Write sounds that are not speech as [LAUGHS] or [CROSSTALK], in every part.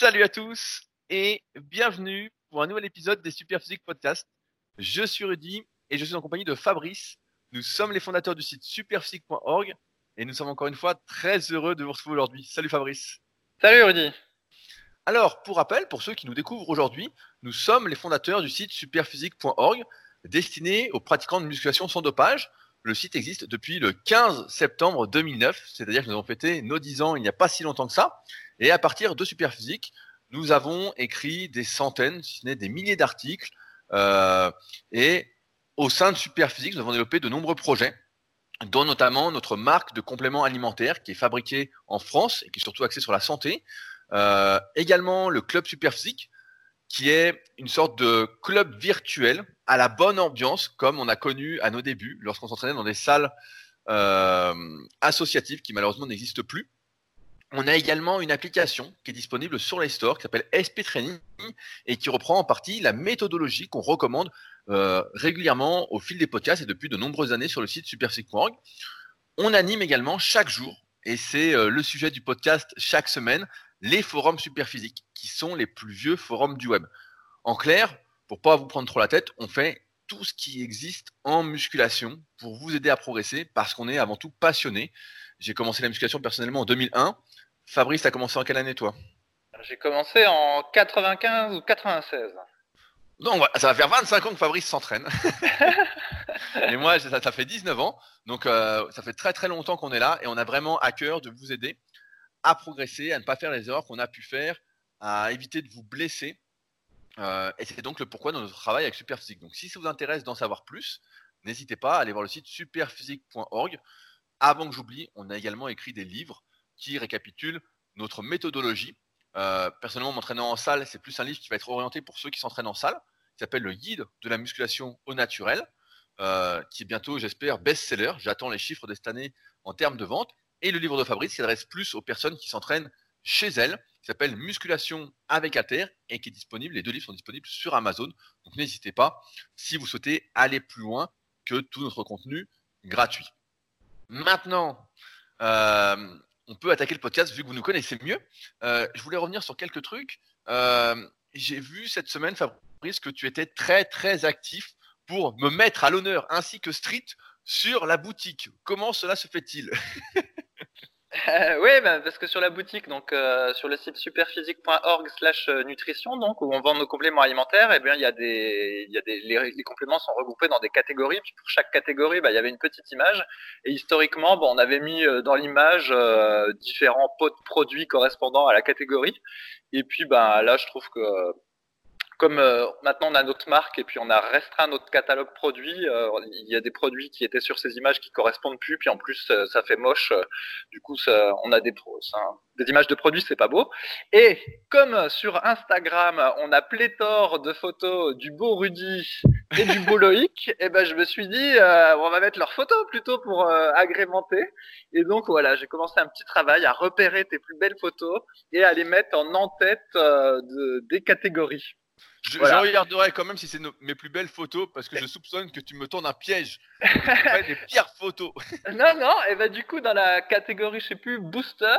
Salut à tous et bienvenue pour un nouvel épisode des Superphysique Podcast. Je suis Rudy et je suis en compagnie de Fabrice. Nous sommes les fondateurs du site superphysique.org et nous sommes encore une fois très heureux de vous retrouver aujourd'hui. Salut Fabrice. Salut Rudy. Alors, pour rappel, pour ceux qui nous découvrent aujourd'hui, nous sommes les fondateurs du site superphysique.org destiné aux pratiquants de musculation sans dopage. Le site existe depuis le 15 septembre 2009, c'est-à-dire que nous avons fêté nos 10 ans il n'y a pas si longtemps que ça. Et à partir de Superphysique, nous avons écrit des centaines, si ce n'est des milliers d'articles. Euh, et au sein de Superphysique, nous avons développé de nombreux projets, dont notamment notre marque de compléments alimentaires qui est fabriquée en France et qui est surtout axée sur la santé. Euh, également le club Superphysique, qui est une sorte de club virtuel à la bonne ambiance, comme on a connu à nos débuts, lorsqu'on s'entraînait dans des salles euh, associatives qui malheureusement n'existent plus. On a également une application qui est disponible sur les stores qui s'appelle SP Training et qui reprend en partie la méthodologie qu'on recommande euh, régulièrement au fil des podcasts et depuis de nombreuses années sur le site superphysique.org. On anime également chaque jour, et c'est euh, le sujet du podcast chaque semaine, les forums superphysiques, qui sont les plus vieux forums du web. En clair, pour pas vous prendre trop la tête, on fait tout ce qui existe en musculation pour vous aider à progresser parce qu'on est avant tout passionné. J'ai commencé la musculation personnellement en 2001. Fabrice, as commencé en quelle année toi? J'ai commencé en 95 ou 96. Donc ça va faire 25 ans que Fabrice s'entraîne. [LAUGHS] et moi, ça, ça, fait 19 ans. Donc euh, ça fait très très longtemps qu'on est là et on a vraiment à cœur de vous aider à progresser, à ne pas faire les erreurs qu'on a pu faire, à éviter de vous blesser. Euh, et c'est donc le pourquoi de notre travail avec Superphysique. Donc si ça vous intéresse d'en savoir plus, n'hésitez pas à aller voir le site superphysique.org. Avant que j'oublie, on a également écrit des livres qui récapitulent notre méthodologie. Euh, personnellement, m'entraînant en salle, c'est plus un livre qui va être orienté pour ceux qui s'entraînent en salle, qui s'appelle Le guide de la musculation au naturel, euh, qui est bientôt, j'espère, best-seller. J'attends les chiffres de cette année en termes de vente et le livre de Fabrice s'adresse plus aux personnes qui s'entraînent chez elles, qui s'appelle Musculation avec Alter et qui est disponible. Les deux livres sont disponibles sur Amazon. Donc n'hésitez pas si vous souhaitez aller plus loin que tout notre contenu gratuit. Maintenant, euh, on peut attaquer le podcast vu que vous nous connaissez mieux. Euh, je voulais revenir sur quelques trucs. Euh, j'ai vu cette semaine, Fabrice, que tu étais très très actif pour me mettre à l'honneur ainsi que Street sur la boutique. Comment cela se fait-il? [LAUGHS] Euh, oui, bah, parce que sur la boutique, donc euh, sur le site superphysique.org/nutrition, donc où on vend nos compléments alimentaires, eh bien il y a des, y a des, les, compléments sont regroupés dans des catégories. Puis pour chaque catégorie, bah, il y avait une petite image. Et historiquement, bon, on avait mis euh, dans l'image différents pots de produits correspondant à la catégorie. Et puis, bah là, je trouve que comme euh, maintenant on a notre marque et puis on a restreint notre catalogue produit, euh, il y a des produits qui étaient sur ces images qui correspondent plus, puis en plus euh, ça fait moche. du coup, ça, on a des, des images de produits, c'est pas beau. Et comme sur Instagram, on a pléthore de photos du beau Rudy et du beau Loïc, et [LAUGHS] eh ben je me suis dit, on va mettre leurs photos plutôt pour agrémenter. Et donc voilà, j'ai commencé un petit travail à repérer tes plus belles photos et à les mettre en en-tête de, des catégories. Je, regarderai quand même si c'est mes plus belles photos parce que je soupçonne que tu me tournes un piège. des pires photos. [LAUGHS] non, non, et bah du coup dans la catégorie, je sais plus, booster,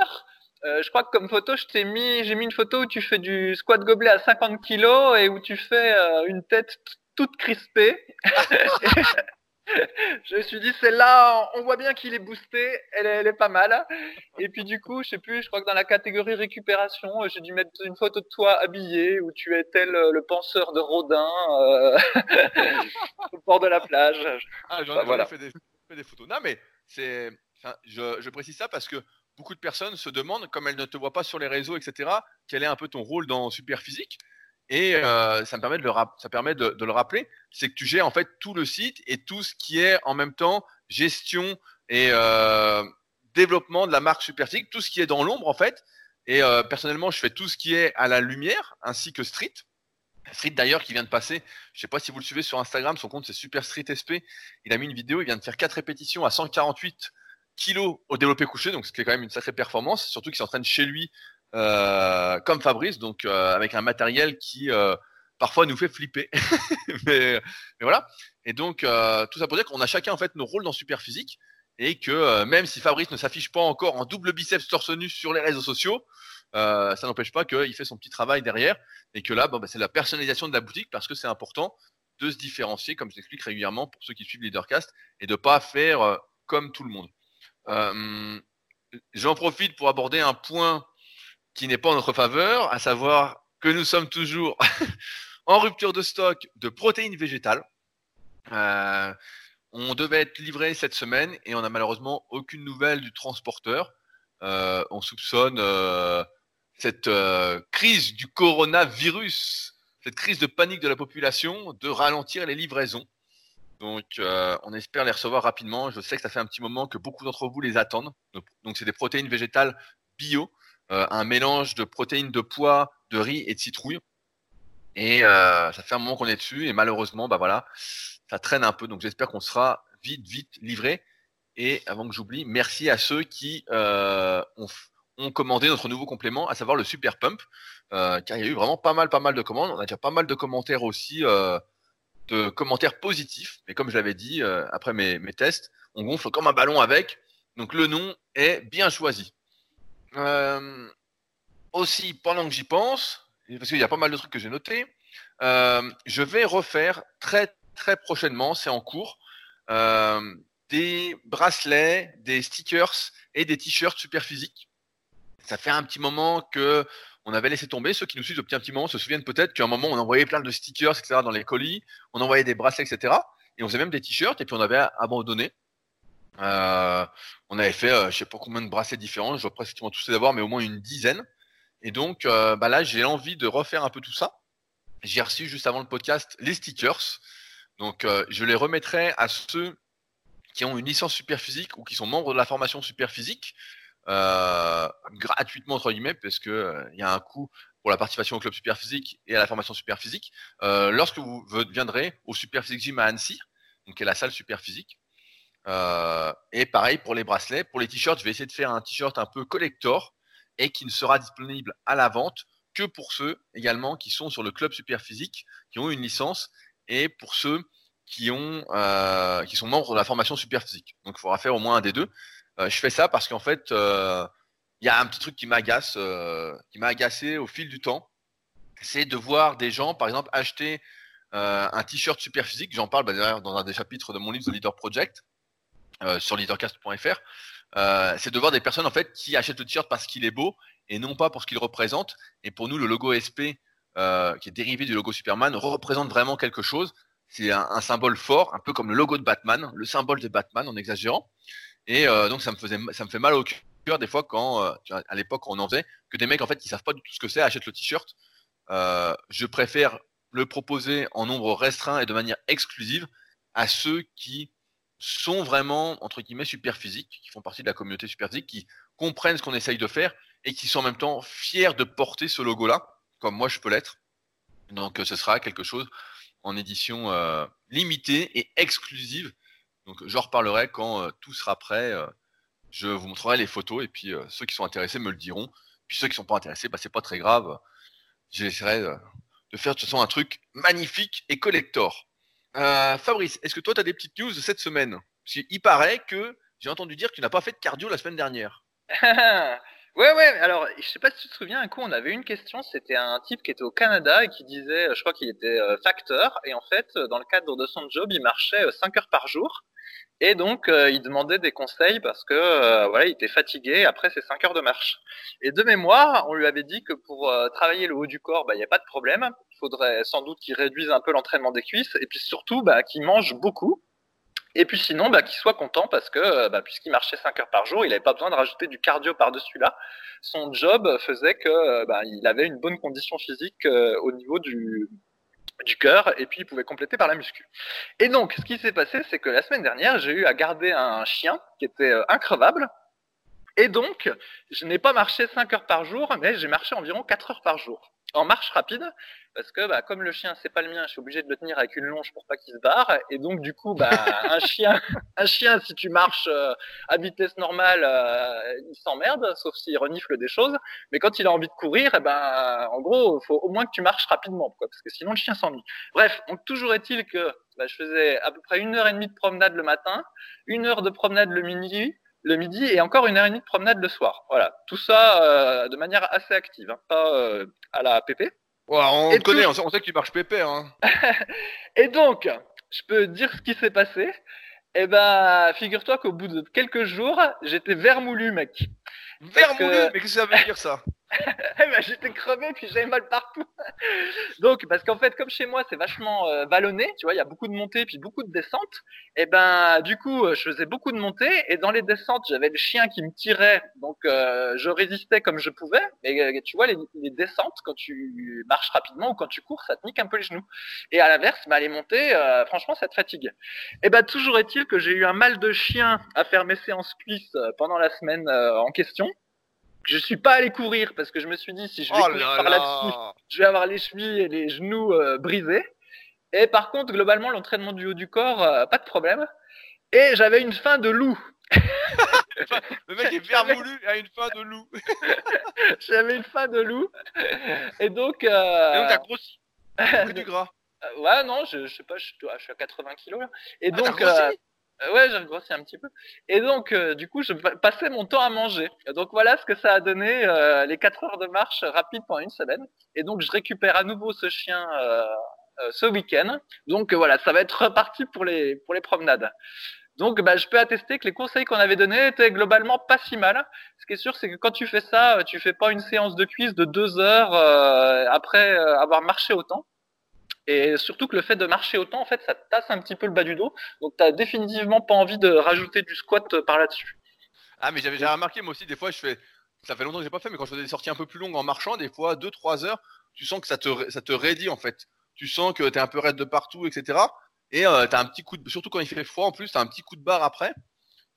euh, je crois que comme photo, je t'ai mis, j'ai mis une photo où tu fais du squat gobelet à 50 kilos et où tu fais euh, une tête toute crispée. [LAUGHS] [LAUGHS] je me suis dit, celle-là, on voit bien qu'il est boosté, elle est, elle est, pas mal. Et puis du coup, je sais plus, je crois que dans la catégorie récupération, j'ai dû mettre une photo de toi habillé, où tu es tel euh, le penseur de Rodin euh, [LAUGHS] au bord de la plage. Ah, j'en ai voilà. fait, des, fait, des, photos. Non, mais c'est, je, je précise ça parce que beaucoup de personnes se demandent, comme elles ne te voient pas sur les réseaux, etc., quel est un peu ton rôle dans Superphysique? Et euh, ça me permet de le, ça permet de, le rappeler, c'est que tu gères en fait tout le site et tout ce qui est en même temps gestion et euh, développement de la marque Superphysique, tout ce qui est dans l'ombre en fait. Et euh, personnellement, je fais tout ce qui est à la lumière, ainsi que Street. Street d'ailleurs qui vient de passer, je ne sais pas si vous le suivez sur Instagram, son compte c'est Super Street SP. Il a mis une vidéo, il vient de faire quatre répétitions à 148 kilos au développé couché, donc ce qui est quand même une sacrée performance, surtout qu'il s'entraîne chez lui comme Fabrice, donc euh, avec un matériel qui euh, parfois nous fait flipper. [LAUGHS] mais, voilà. Et donc tout ça pour dire qu'on a chacun en fait nos rôles dans Superphysique. et que même si Fabrice ne s'affiche pas encore en double biceps torse nu sur les réseaux sociaux, ça n'empêche pas qu'il fait son petit travail derrière et que là, bah, c'est la personnalisation de la boutique parce que c'est important de se différencier, comme je l'explique régulièrement pour ceux qui suivent Leadercast, et de pas faire comme tout le monde. J'en profite pour aborder un point qui n'est pas en notre faveur, à savoir que nous sommes toujours [LAUGHS] en rupture de stock de protéines végétales. Euh, on devait être livré cette semaine et on n'a malheureusement aucune nouvelle du transporteur. Euh, on soupçonne euh, cette crise du coronavirus, cette crise de panique de la population, de ralentir les livraisons. Donc, on espère les recevoir rapidement. Je sais que ça fait un petit moment que beaucoup d'entre vous les attendent. Donc, c'est des protéines végétales bio, un mélange de protéines de pois, de riz et de citrouille. Et euh, ça fait un moment qu'on est dessus et malheureusement, bah voilà, ça traîne un peu. Donc j'espère qu'on sera vite, vite livré. Et avant que j'oublie, merci à ceux qui euh, ont, commandé notre nouveau complément, à savoir le Super Pump, euh, car il y a eu vraiment pas mal, pas mal de commandes. On a déjà pas mal de commentaires aussi, euh, de commentaires positifs. Mais comme je l'avais dit euh, après mes, tests, on gonfle comme un ballon avec. Donc le nom est bien choisi. Euh, aussi, pendant que j'y pense, parce qu'il y a pas mal de trucs que j'ai notés, euh, je vais refaire très très prochainement, c'est en cours, euh, des bracelets, des stickers et des t-shirts super physiques. Ça fait un petit moment que on avait laissé tomber. Ceux qui nous suivent depuis un petit moment se souviennent peut-être qu'à un moment on envoyait plein de stickers, etc. dans les colis, on envoyait des bracelets, etc. Et on faisait même des t-shirts et puis on avait abandonné. Euh, on avait fait, euh, je sais pas combien de bracelets différents, je dois pratiquement tous les avoir, mais au moins une dizaine. Et donc, euh, bah là, j'ai envie de refaire un peu tout ça. J'ai reçu juste avant le podcast les stickers. Donc, euh, je les remettrai à ceux qui ont une licence super physique ou qui sont membres de la formation super physique euh, gratuitement entre guillemets parce que il y a un coût pour la participation au club super physique et à la formation super physique. Euh, lorsque vous viendrez au super physique gym à Annecy, donc qui est la salle super physique. et pareil pour les bracelets, pour les t-shirts, je vais essayer de faire un t-shirt un peu collector et qui ne sera disponible à la vente que pour ceux également qui sont sur le club super physique, qui ont une licence, et pour ceux qui ont euh, qui sont membres de la formation super physique. Donc il faudra faire au moins un des deux. Euh, je fais ça parce qu'en fait, euh, il y a un petit truc qui m'agace, euh, qui m'a agacé au fil du temps, c'est de voir des gens, par exemple, acheter euh, un t-shirt super physique. J'en parle bah, dans un des chapitres de mon livre The Leader Project sur leadercast.fr. Euh, c'est de voir des personnes en fait qui achètent le t-shirt parce qu'il est beau et non pas pour ce qu'il représente. Et pour nous, le logo SP, euh, qui est dérivé du logo Superman, représente vraiment quelque chose. C'est un, symbole fort, un peu comme le logo de Batman, le symbole de Batman en exagérant. Et euh, donc ça me faisait, ça me fait mal au cœur des fois quand, euh, à l'époque, on en faisait, que des mecs en fait qui savent pas du tout ce que c'est achètent le t-shirt. Euh, je préfère le proposer en nombre restreint et de manière exclusive à ceux qui sont vraiment, entre guillemets, super physiques, qui font partie de la communauté super physique, qui comprennent ce qu'on essaye de faire et qui sont en même temps fiers de porter ce logo-là, comme moi je peux l'être. Donc ce sera quelque chose en édition euh, limitée et exclusive. Donc j'en reparlerai quand euh, tout sera prêt. Euh, je vous montrerai les photos et puis euh, ceux qui sont intéressés me le diront. Puis ceux qui sont pas intéressés, bah, c'est pas très grave. J'essaierai de faire de toute façon un truc magnifique et collector. Euh, Fabrice, est-ce que toi, tu as des petites news de cette semaine? Parce qu'il paraît que j'ai entendu dire que tu n'as pas fait de cardio la semaine dernière. [LAUGHS] ouais, ouais, alors je sais pas si tu te souviens, un coup on avait une question, c'était un type qui était au Canada et qui disait, je crois qu'il était euh, facteur, et en fait, dans le cadre de son job, il marchait 5 euh, heures par jour. Et donc, euh, il demandait des conseils parce que euh, voilà, il était fatigué après ces 5 heures de marche. Et de mémoire, on lui avait dit que pour euh, travailler le haut du corps, bah, il n'y a pas de problème. Il faudrait sans doute qu'il réduise un peu l'entraînement des cuisses et puis surtout bah, qu'il mange beaucoup. Et puis sinon, bah, qu'il soit content parce que bah, puisqu'il marchait 5 heures par jour, il n'avait pas besoin de rajouter du cardio par-dessus là. Son job faisait que bah, il avait une bonne condition physique au niveau du, cœur et puis il pouvait compléter par la muscu. Et donc, ce qui s'est passé, c'est que la semaine dernière, j'ai eu à garder un chien qui était euh, increvable. Et donc, je n'ai pas marché 5 heures par jour, mais j'ai marché environ 4 heures par jour. en marche rapide parce que bah, comme le chien c'est pas le mien, je suis obligé de le tenir avec une longe pour pas qu'il se barre et donc du coup bah [LAUGHS] un chien un chien si tu marches euh, à vitesse normale euh, il s'emmerde sauf s'il renifle des choses mais quand il a envie de courir eh ben en gros faut au moins que tu marches rapidement quoi parce que sinon le chien s'ennuie. Bref, donc toujours est-il que bah, je faisais à peu près une heure et demie de promenade le matin, une heure de promenade le midi le midi et encore une heure et demie de promenade le soir. Voilà, tout ça euh, de manière assez active, hein, pas à la PP on connaît, on sait que tu marches pépère. Hein. [LAUGHS] et donc, je peux dire ce qui s'est passé. Eh ben, figure-toi qu'au bout de quelques jours, j'étais vermoulu, mec. Vermoulu Mais qu'est-ce que ça veut dire ça? [LAUGHS] j'étais crevé puis j'avais mal partout. [LAUGHS] Donc parce qu'en fait comme chez moi c'est vachement euh, vallonné, tu vois, il y a beaucoup de montées puis beaucoup de descentes. Et eh ben du coup euh, je faisais beaucoup de montées et dans les descentes j'avais le chien qui me tirait, donc euh, je résistais comme je pouvais. Mais tu vois les, descentes quand tu marches rapidement ou quand tu cours ça te nique un peu les genoux. Et à l'inverse, bah, les montées, franchement ça te fatigue. Et eh ben toujours est-il que j'ai eu un mal de chien à faire mes séances cuisses pendant la semaine en question. Je suis pas allé courir parce que je me suis dit si je vais oh courir par là-dessus, je vais avoir les chevilles et les genoux euh, brisés. Et par contre, globalement, l'entraînement du haut du corps, euh, pas de problème. Et j'avais une faim de loup. [LAUGHS] le mec est bien voulu à une faim de loup. [LAUGHS] j'avais une faim de loup. Et donc. Euh... Et donc t'as grossi. [LAUGHS] pris du gras. ouais, non, je, je sais pas, je, suis à 80 kilos là. Et ah, donc. Euh, euh, ouais, j'ai grossi un petit peu. Et donc, euh, du coup, je passais mon temps à manger. Donc voilà ce que ça a donné euh, les 4 heures de marche rapide pendant une semaine. Et donc, je récupère à nouveau ce chien ce week-end. Donc voilà, ça va être reparti pour les pour les promenades. Donc, bah, je peux attester que les conseils qu'on avait donnés étaient globalement pas si mal. Ce qui est sûr, c'est que quand tu fais ça, tu fais pas une séance de cuisse de deux heures après avoir marché autant. Et surtout que le fait de marcher autant, en fait, ça tasse un petit peu le bas du dos. Donc, tu définitivement pas envie de rajouter du squat euh, par là-dessus. Ah, mais j'avais remarqué, moi aussi, des fois, je fais. Ça fait longtemps que j'ai pas fait, mais quand je fais des sorties un peu plus longues en marchant, des fois, 2-3 heures, tu sens que ça te, ça te raidit, en fait. Tu sens que tu es un peu raide de partout, etc. Et euh, tu as un petit coup de. Surtout quand il fait froid, en plus, tu as un petit coup de barre après.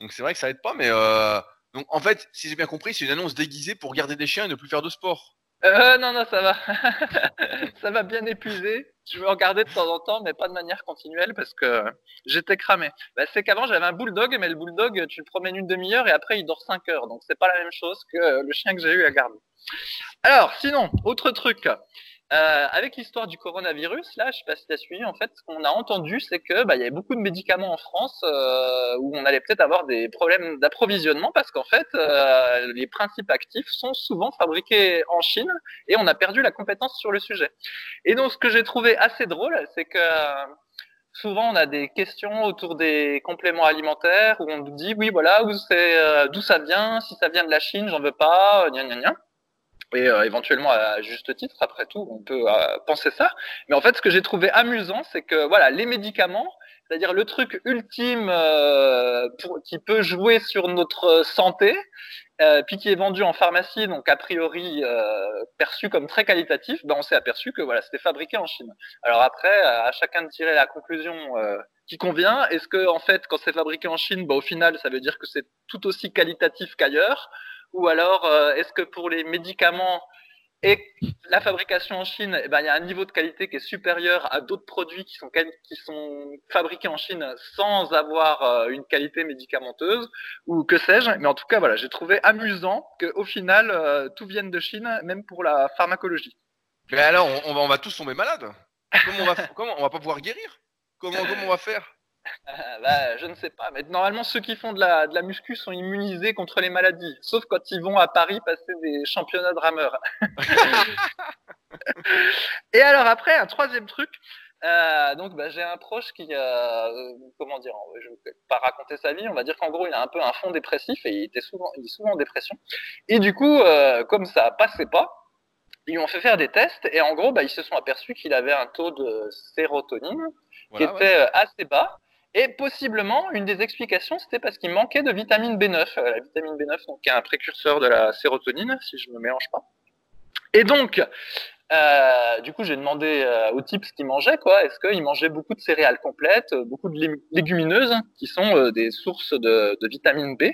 Donc, c'est vrai que ça aide pas, mais. Euh... Donc, en fait, si j'ai bien compris, c'est une annonce déguisée pour garder des chiens et ne plus faire de sport. Euh, non, non, ça va. [LAUGHS] ça va bien épuiser. Je vais regarder de temps en temps, mais pas de manière continuelle parce que j'étais cramé. Bah, c'est qu'avant, j'avais un bulldog, mais le bulldog, tu le promènes une demi-heure et après, il dort 5 heures. Donc, c'est pas la même chose que le chien que j'ai eu à garder. Alors, sinon, autre truc. Euh, avec l'histoire du coronavirus, là, je sais pas si tu as suivi, en fait, ce qu'on a entendu, c'est que bah, y avait beaucoup de médicaments en France euh, où on allait peut-être avoir des problèmes d'approvisionnement parce qu'en fait, euh, les principes actifs sont souvent fabriqués en Chine et on a perdu la compétence sur le sujet. Et donc, ce que j'ai trouvé assez drôle, c'est que souvent on a des questions autour des compléments alimentaires où on nous dit oui voilà c'est d'où ça vient si ça vient de la Chine j'en veux pas gna gna gna et euh, éventuellement à juste titre, après tout, on peut euh, penser ça. Mais en fait, ce que j'ai trouvé amusant, c'est que voilà, les médicaments, c'est-à-dire le truc ultime euh, pour, qui peut jouer sur notre santé, puis qui est vendu en pharmacie, donc a priori perçu comme très qualitatif, ben on s'est aperçu que voilà, c'était fabriqué en Chine. Alors après, à chacun de tirer la conclusion qui convient. Est-ce que en fait, quand c'est fabriqué en Chine, ben, au final, ça veut dire que c'est tout aussi qualitatif qu'ailleurs? Ou alors, euh, est-ce que pour les médicaments et la fabrication en Chine, eh ben, il y a un niveau de qualité qui est supérieur à d'autres produits qui sont, fabriqués en Chine sans avoir euh, une qualité médicamenteuse ou que sais-je. Mais en tout cas, voilà, j'ai trouvé amusant qu'au final, euh, tout vienne de Chine, même pour la pharmacologie. Mais alors, on, va, on va tous tomber malades. Comment on va, [LAUGHS] comment on va pas pouvoir guérir? Comment, comment on va faire? [LAUGHS] bah, je ne sais pas, mais normalement ceux qui font de la, de la muscu sont immunisés contre les maladies, sauf quand ils vont à Paris passer des championnats de rameurs. [LAUGHS] Et alors après, un troisième truc, euh, donc bah, j'ai un proche qui, euh, comment dire, je ne vais pas raconter sa vie, on va dire qu'en gros il a un peu un fond dépressif et il était souvent, il est souvent en dépression. Et du coup, euh, comme ça passait pas, ils lui ont fait faire des tests et en gros, bah, ils se sont aperçus qu'il avait un taux de sérotonine qui était euh, assez bas et possiblement, une des explications, c'était parce qu'il manquait de vitamine B9. Euh, la vitamine B9, donc, est un précurseur de la sérotonine, si je ne me mélange pas. Et donc, euh, du coup, j'ai demandé euh, au type ce qu'il mangeait, quoi. Est-ce qu'il mangeait beaucoup de céréales complètes, beaucoup de légumineuses, qui sont des sources de, vitamine B?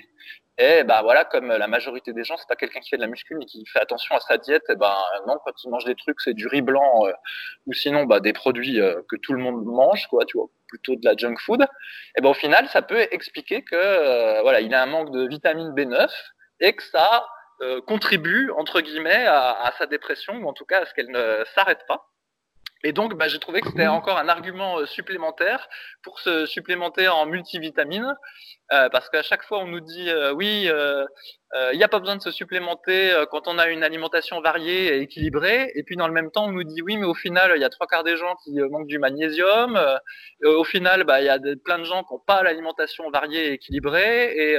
Et bah voilà, comme la majorité des gens, c'est pas quelqu'un qui fait de la muscu mais qui fait attention à sa diète. Et ben non, quand il mange des trucs, c'est du riz blanc euh, ou sinon bah, des produits euh, que tout le monde mange, quoi, tu vois, plutôt de la junk food. Et ben au final, ça peut expliquer que euh, voilà, il a un manque de vitamine B9 et que ça contribue entre guillemets à, à sa dépression ou en tout cas à ce qu'elle ne s'arrête pas. Et donc, bah, j'ai trouvé que c'était encore un argument euh, supplémentaire pour se supplémenter en multivitamines, euh, parce qu'à chaque fois, on nous dit euh, oui, il n'y a pas besoin de se supplémenter quand on a une alimentation variée et équilibrée, et puis dans le même temps, on nous dit oui, mais au final, il y a trois quarts des gens qui manquent du magnésium. au final, bah, il y a plein de gens qui n'ont pas l'alimentation variée et équilibrée, et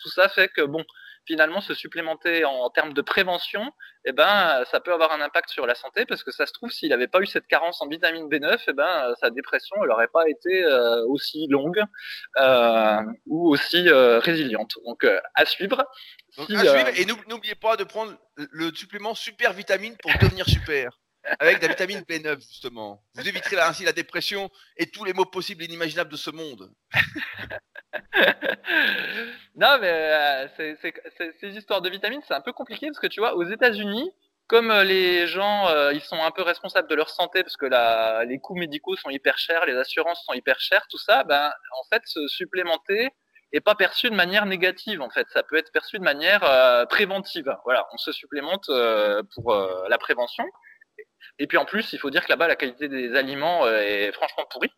tout ça fait que bon, finalement se supplémenter en, termes de prévention, eh ben, ça peut avoir un impact sur la santé parce que ça se trouve, s'il n'avait pas eu cette carence en vitamine B9, eh ben, sa dépression n'aurait pas été euh, aussi longue euh, ou aussi euh, résiliente. Donc, à suivre. à suivre et n'oubliez pas de prendre le supplément super vitamine pour devenir super. Avec de la vitamine B9, justement. Vous éviterez ainsi la dépression et tous les maux possibles et inimaginables de ce monde. [LAUGHS] non, mais euh, ces histoires de vitamines, c'est un peu compliqué parce que tu vois, aux États-Unis, comme euh, les gens, euh, ils sont un peu responsables de leur santé parce que la, les coûts médicaux sont hyper chers, les assurances sont hyper chères, tout ça, ben, en fait, se supplémenter est pas perçu de manière négative. En fait, ça peut être perçu de manière préventive. Voilà, on se supplémente pour la prévention. Et puis en plus, il faut dire que là-bas, la qualité des aliments est franchement pourrie.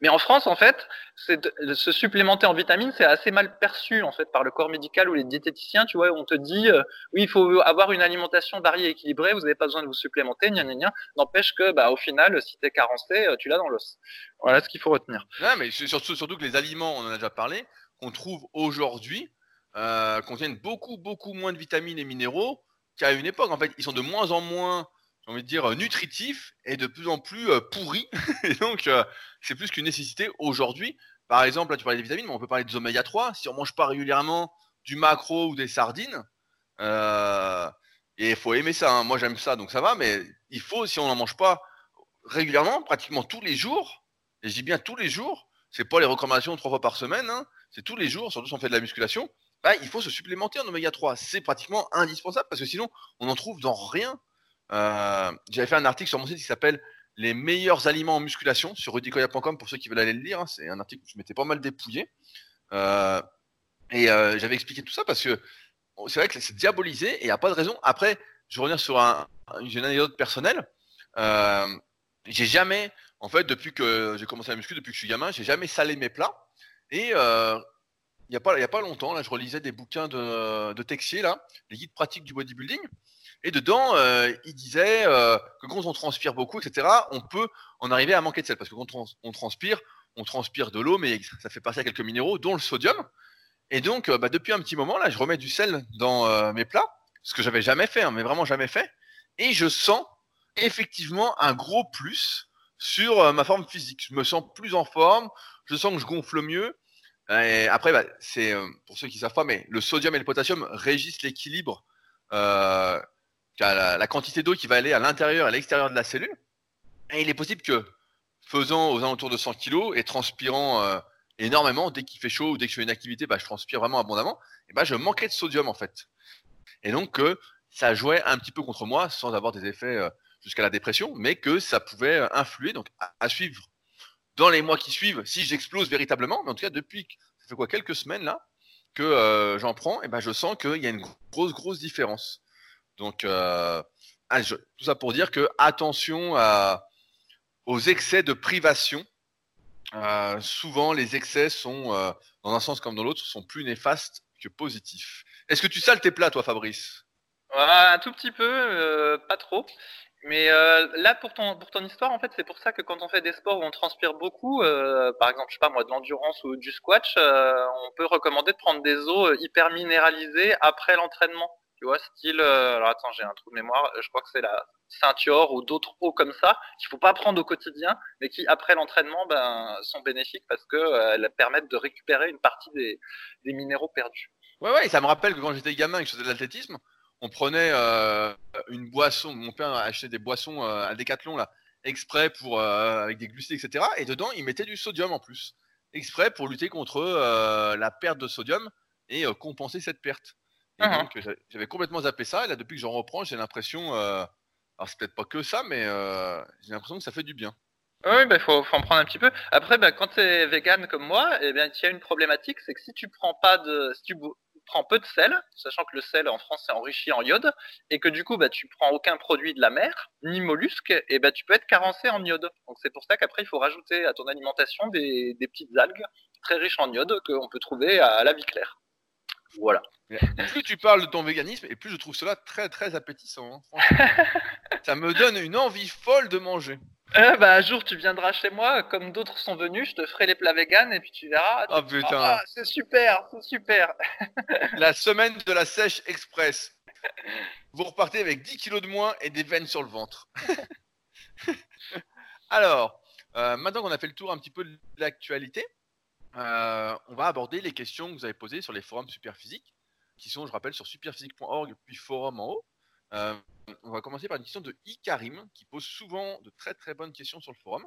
Mais en France, en fait, se supplémenter en vitamines, c'est assez mal perçu en fait par le corps médical ou les diététiciens. Tu vois, on te dit euh, oui, il faut avoir une alimentation variée et équilibrée. Vous n'avez pas besoin de vous supplémenter, gna gna. N'empêche que, bah, au final, si t'es carencé, euh, tu l'as dans l'os. Voilà ce qu'il faut retenir. Non, mais surtout, surtout que les aliments, on en a déjà parlé, qu'on trouve aujourd'hui, euh, contiennent beaucoup, beaucoup moins de vitamines et minéraux qu'à une époque. En fait, ils sont de moins en moins j'ai envie de dire, nutritif et de plus en plus euh, pourri. [LAUGHS] donc, euh, c'est plus qu'une nécessité aujourd'hui. Par exemple, là, tu parlais des vitamines, mais on peut parler des oméga 3. Si on mange pas régulièrement du macro ou des sardines, euh, et il faut aimer ça. Hein. Moi, j'aime ça, donc ça va. Mais il faut, si on n'en mange pas régulièrement, pratiquement tous les jours, et je dis bien tous les jours, c'est pas les recommandations trois fois par semaine, hein, c'est tous les jours, surtout si on fait de la musculation, bah, il faut se supplémenter en oméga 3. C'est pratiquement indispensable parce que sinon, on n'en trouve dans rien. Euh, j'avais fait un article sur mon site qui s'appelle Les meilleurs aliments en musculation sur rudicoya.com pour ceux qui veulent aller le lire. Hein. C'est un article où je m'étais pas mal dépouillé. Euh, et euh, j'avais expliqué tout ça parce que c'est vrai que c'est diabolisé et il n'y a pas de raison. Après, je vais revenir sur un, une anecdote personnelle. j'ai jamais, en fait, depuis que j'ai commencé à muscu, depuis que je suis gamin, j'ai jamais salé mes plats. Et il n'y a, a pas longtemps, là, je relisais des bouquins de, de Texier, là, les guides pratiques du bodybuilding. Et dedans, euh, il disait euh, que quand on transpire beaucoup, etc., on peut en arriver à manquer de sel. Parce que quand on, transpire, on transpire de l'eau, mais ça fait partie à quelques minéraux, dont le sodium. Et donc, euh, bah, depuis un petit moment, là, je remets du sel dans mes plats, ce que j'avais jamais fait, hein, mais vraiment jamais fait. Et je sens effectivement un gros plus sur ma forme physique. Je me sens plus en forme, je sens que je gonfle mieux. Et après, bah, c'est pour ceux qui savent pas, mais le sodium et le potassium régissent l'équilibre la, quantité d'eau qui va aller à l'intérieur et à l'extérieur de la cellule. Et il est possible que, faisant aux alentours de 100 kg et transpirant euh, énormément, dès qu'il fait chaud ou dès que je fais une activité, bah, je transpire vraiment abondamment, et bah, je manquerais de sodium en fait. Et donc, que ça jouait un petit peu contre moi sans avoir des effets euh, jusqu'à la dépression, mais que ça pouvait euh, influer. Donc, à, suivre dans les mois qui suivent, si j'explose véritablement, mais en tout cas, depuis ça fait quoi, quelques semaines là, que j'en prends, et ben je sens qu'il y a une grosse, grosse différence. Donc, euh, tout ça pour dire que attention aux excès de privation. Euh, souvent, les excès sont, euh, dans un sens comme dans l'autre, sont plus néfastes que positifs. Est-ce que tu sales tes plats, toi, Fabrice? Un tout petit peu, pas trop. Mais là, pour ton, pour ton histoire, en fait, c'est pour ça que quand on fait des sports où on transpire beaucoup, par exemple, je sais pas moi, de l'endurance ou du squash, on peut recommander de prendre des eaux hyper minéralisées après l'entraînement. Tu vois, style, euh, alors attends, j'ai un trou de mémoire, je crois que c'est la ceinture ou d'autres eaux comme ça qu'il faut pas prendre au quotidien, mais qui après l'entraînement ben, sont bénéfiques parce que euh, elles permettent de récupérer une partie des, des minéraux perdus. Ouais, ouais, ça me rappelle que quand j'étais gamin et que je faisais de l'athlétisme, on prenait euh, une boisson, mon père achetait des boissons à Décathlon là, exprès pour avec des glucides, etc. Et dedans, il mettait du sodium en plus, exprès pour lutter contre la perte de sodium et compenser cette perte. Et donc j'avais complètement zappé ça. Et là, depuis que j'en reprends, j'ai l'impression, alors c'est peut-être pas que ça, mais j'ai l'impression que ça fait du bien. Oui, il bah, faut, faut, en prendre un petit peu. Après, bah, quand tu es vegan comme moi, eh bien, il y a une problématique, c'est que si tu prends pas de, si tu prends peu de sel, sachant que le sel en France est enrichi en iode, et que du coup, bah, tu prends aucun produit de la mer, ni mollusque, et bah, tu peux être carencé en iode. Donc c'est pour ça qu'après, il faut rajouter à ton alimentation des, des petites algues très riches en iode qu'on peut trouver à la vie claire. Voilà. Plus tu parles de ton véganisme, et plus je trouve cela très très appétissant. Hein, [LAUGHS] ça me donne une envie folle de manger. Euh, bah, un jour, tu viendras chez moi, comme d'autres sont venus, je te ferai les plats véganes et puis tu verras. oh putain. Ah, c'est super, c'est super. [LAUGHS] la semaine de la sèche express. Vous repartez avec 10 kilos de moins et des veines sur le ventre. [LAUGHS] Alors, euh, maintenant qu'on a fait le tour un petit peu de l'actualité, euh, on va aborder les questions que vous avez posées sur les forums Superphysique, qui sont, je rappelle, sur superphysique.org, puis forum en haut. Euh, on va commencer par une question de Ikarim, qui pose souvent de très très bonnes questions sur le forum,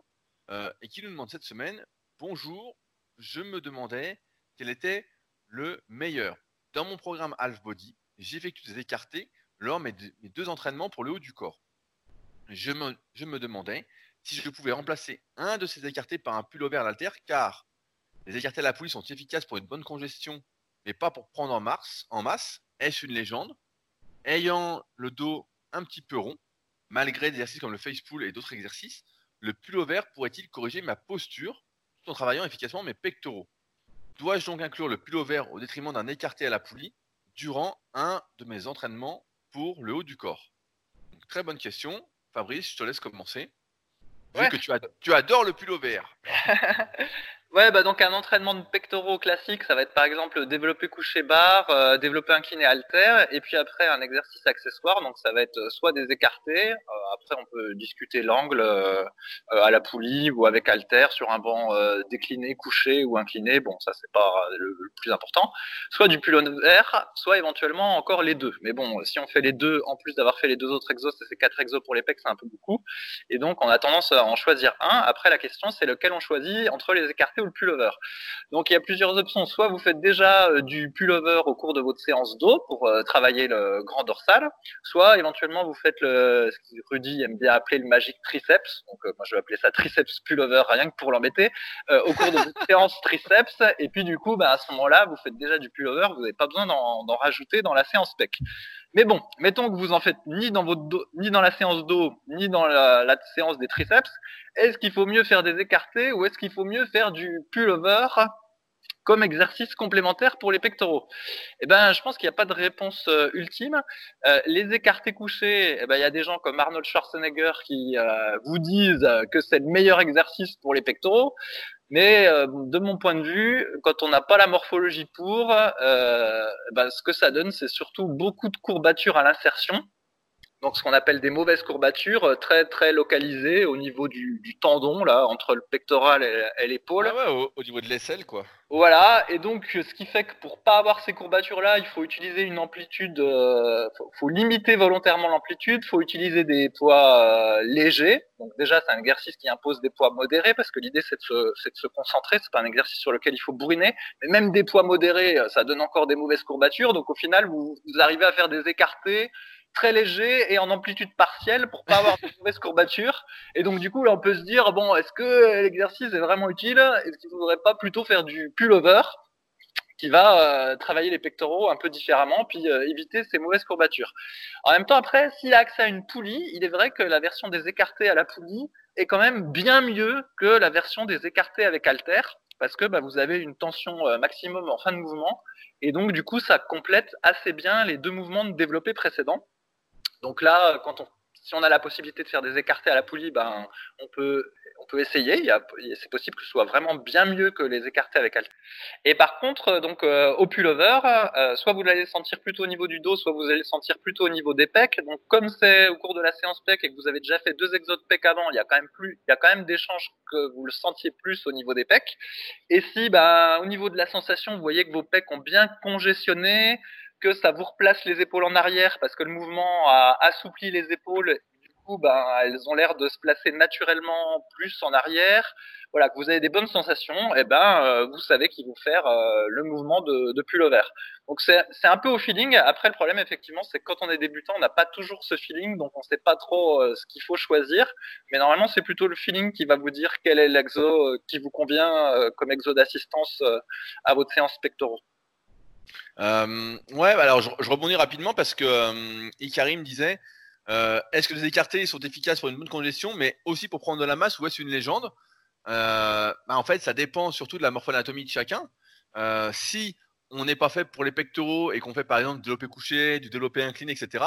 euh, et qui nous demande cette semaine Bonjour, je me demandais quel était le meilleur. Dans mon programme Half Body, j'effectue des écartés lors de mes deux entraînements pour le haut du corps. Je me, je me demandais si je pouvais remplacer un de ces écartés par un pullover à l'alter, car les écartés à la poulie sont efficaces pour une bonne congestion, mais pas pour prendre en, mars, en masse. Est-ce une légende? Ayant le dos un petit peu rond, malgré des exercices comme le face pull et d'autres exercices, le pullover pourrait-il corriger ma posture tout en travaillant efficacement mes pectoraux? Dois-je donc inclure le pullover au détriment d'un écarté à la poulie durant un de mes entraînements pour le haut du corps? Très bonne question. Fabrice, je te laisse commencer. Vu que tu, tu adores le pullover. [LAUGHS] Ouais, bah donc un entraînement de pectoraux classique, ça va être par exemple développer coucher barre, euh, développer incliné halter, et puis après un exercice accessoire, donc ça va être euh, soit des écartés, euh, après on peut discuter l'angle à la poulie ou avec halter sur un banc décliné, couché ou incliné, bon ça c'est pas le, plus important, soit du vert, soit éventuellement encore les deux. Mais bon, si on fait les deux, en plus d'avoir fait les deux autres exos, c'est quatre exos pour les pecs, c'est un peu beaucoup, et donc on a tendance à en choisir un. Après la question c'est lequel on choisit entre les écartés le pullover. Donc il y a plusieurs options. Soit vous faites déjà euh, du pullover au cours de votre séance d'eau pour euh, travailler le grand dorsal, soit éventuellement vous faites le, ce que Rudy aime bien appeler le magique triceps. Donc euh, moi je vais appeler ça triceps pullover rien que pour l'embêter au cours de votre [LAUGHS] séance triceps. Et puis du coup, bah, à ce moment-là, vous faites déjà du pullover, vous n'avez pas besoin d'en rajouter dans la séance pec. Mais bon, mettons que vous en faites ni dans votre dos, ni dans la séance dos, ni dans la, la séance des triceps. Est-ce qu'il faut mieux faire des écartés ou est-ce qu'il faut mieux faire du pullover comme exercice complémentaire pour les pectoraux Eh ben, je pense qu'il n'y a pas de réponse euh, ultime. Euh, les écartés couchés, eh ben, il y a des gens comme Arnold Schwarzenegger qui euh, vous disent que c'est le meilleur exercice pour les pectoraux. Mais de mon point de vue, quand on n'a pas la morphologie pour, ben, ce que ça donne, c'est surtout beaucoup de courbatures à l'insertion donc ce qu'on appelle des mauvaises courbatures euh, très très localisées au niveau du, tendon là entre le pectoral et, l'épaule. Ah ouais, au, niveau de l'aisselle quoi. Voilà et donc ce qui fait que pour pas avoir ces courbatures là, il faut utiliser une amplitude, euh, faut, limiter volontairement l'amplitude, faut utiliser des poids euh, légers. Donc déjà c'est un exercice qui impose des poids modérés parce que l'idée c'est de, se, de se concentrer, c'est pas un exercice sur lequel il faut bourriner. Mais même des poids modérés, ça donne encore des mauvaises courbatures. Donc au final vous, vous arrivez à faire des écartés très léger et en amplitude partielle pour pas avoir de [LAUGHS] mauvaises courbatures. Et donc du coup, là, on peut se dire bon, est-ce que l'exercice est vraiment utile? Est-ce qu'il ne faudrait pas plutôt faire du pullover qui va euh, travailler les pectoraux un peu différemment, puis euh, éviter ces mauvaises courbatures? En même temps, après, s'il a accès à une poulie, il est vrai que la version des écartés à la poulie est quand même bien mieux que la version des écartés avec halter, parce que bah, vous avez une tension euh, maximum en fin de mouvement, et donc du coup, ça complète assez bien les deux mouvements de développé précédents. Donc là, quand on, si on a la possibilité de faire des écartés à la poulie, ben, on peut, on peut essayer. C'est possible que ce soit vraiment bien mieux que les écartés avec halter. Et par contre, donc euh, au pullover, euh, soit vous allez sentir plutôt au niveau du dos, soit vous allez sentir plutôt au niveau des pecs. Donc comme c'est au cours de la séance pec et que vous avez déjà fait deux exos de pec avant, il y a quand même plus, il y a quand même des chances que vous le sentiez plus au niveau des pecs. Et si, ben, au niveau de la sensation, vous voyez que vos pecs ont bien congestionné, que ça vous replace les épaules en arrière parce que le mouvement a assoupli les épaules. Du coup, ben, elles ont l'air de se placer naturellement plus en arrière. Voilà, que vous avez des bonnes sensations, et eh ben, euh, vous savez qu'il vous faire euh, le mouvement de, de pullover. Donc c'est un peu au feeling. Après, le problème, effectivement, c'est que quand on est débutant, on n'a pas toujours ce feeling, donc on ne sait pas trop euh, ce qu'il faut choisir. Mais normalement, c'est plutôt le feeling qui va vous dire quel est l'exo qui vous convient comme exo d'assistance à votre séance pectoraux. Euh, ouais, alors je, rebondis rapidement parce que euh, Ikarim disait euh, est-ce que les écartés sont efficaces pour une bonne congestion, mais aussi pour prendre de la masse ou est-ce une légende? Bah, En fait, ça dépend surtout de la morphoanatomie de chacun. si on n'est pas fait pour les pectoraux et qu'on fait par exemple du développé couché, du développé incliné, etc.,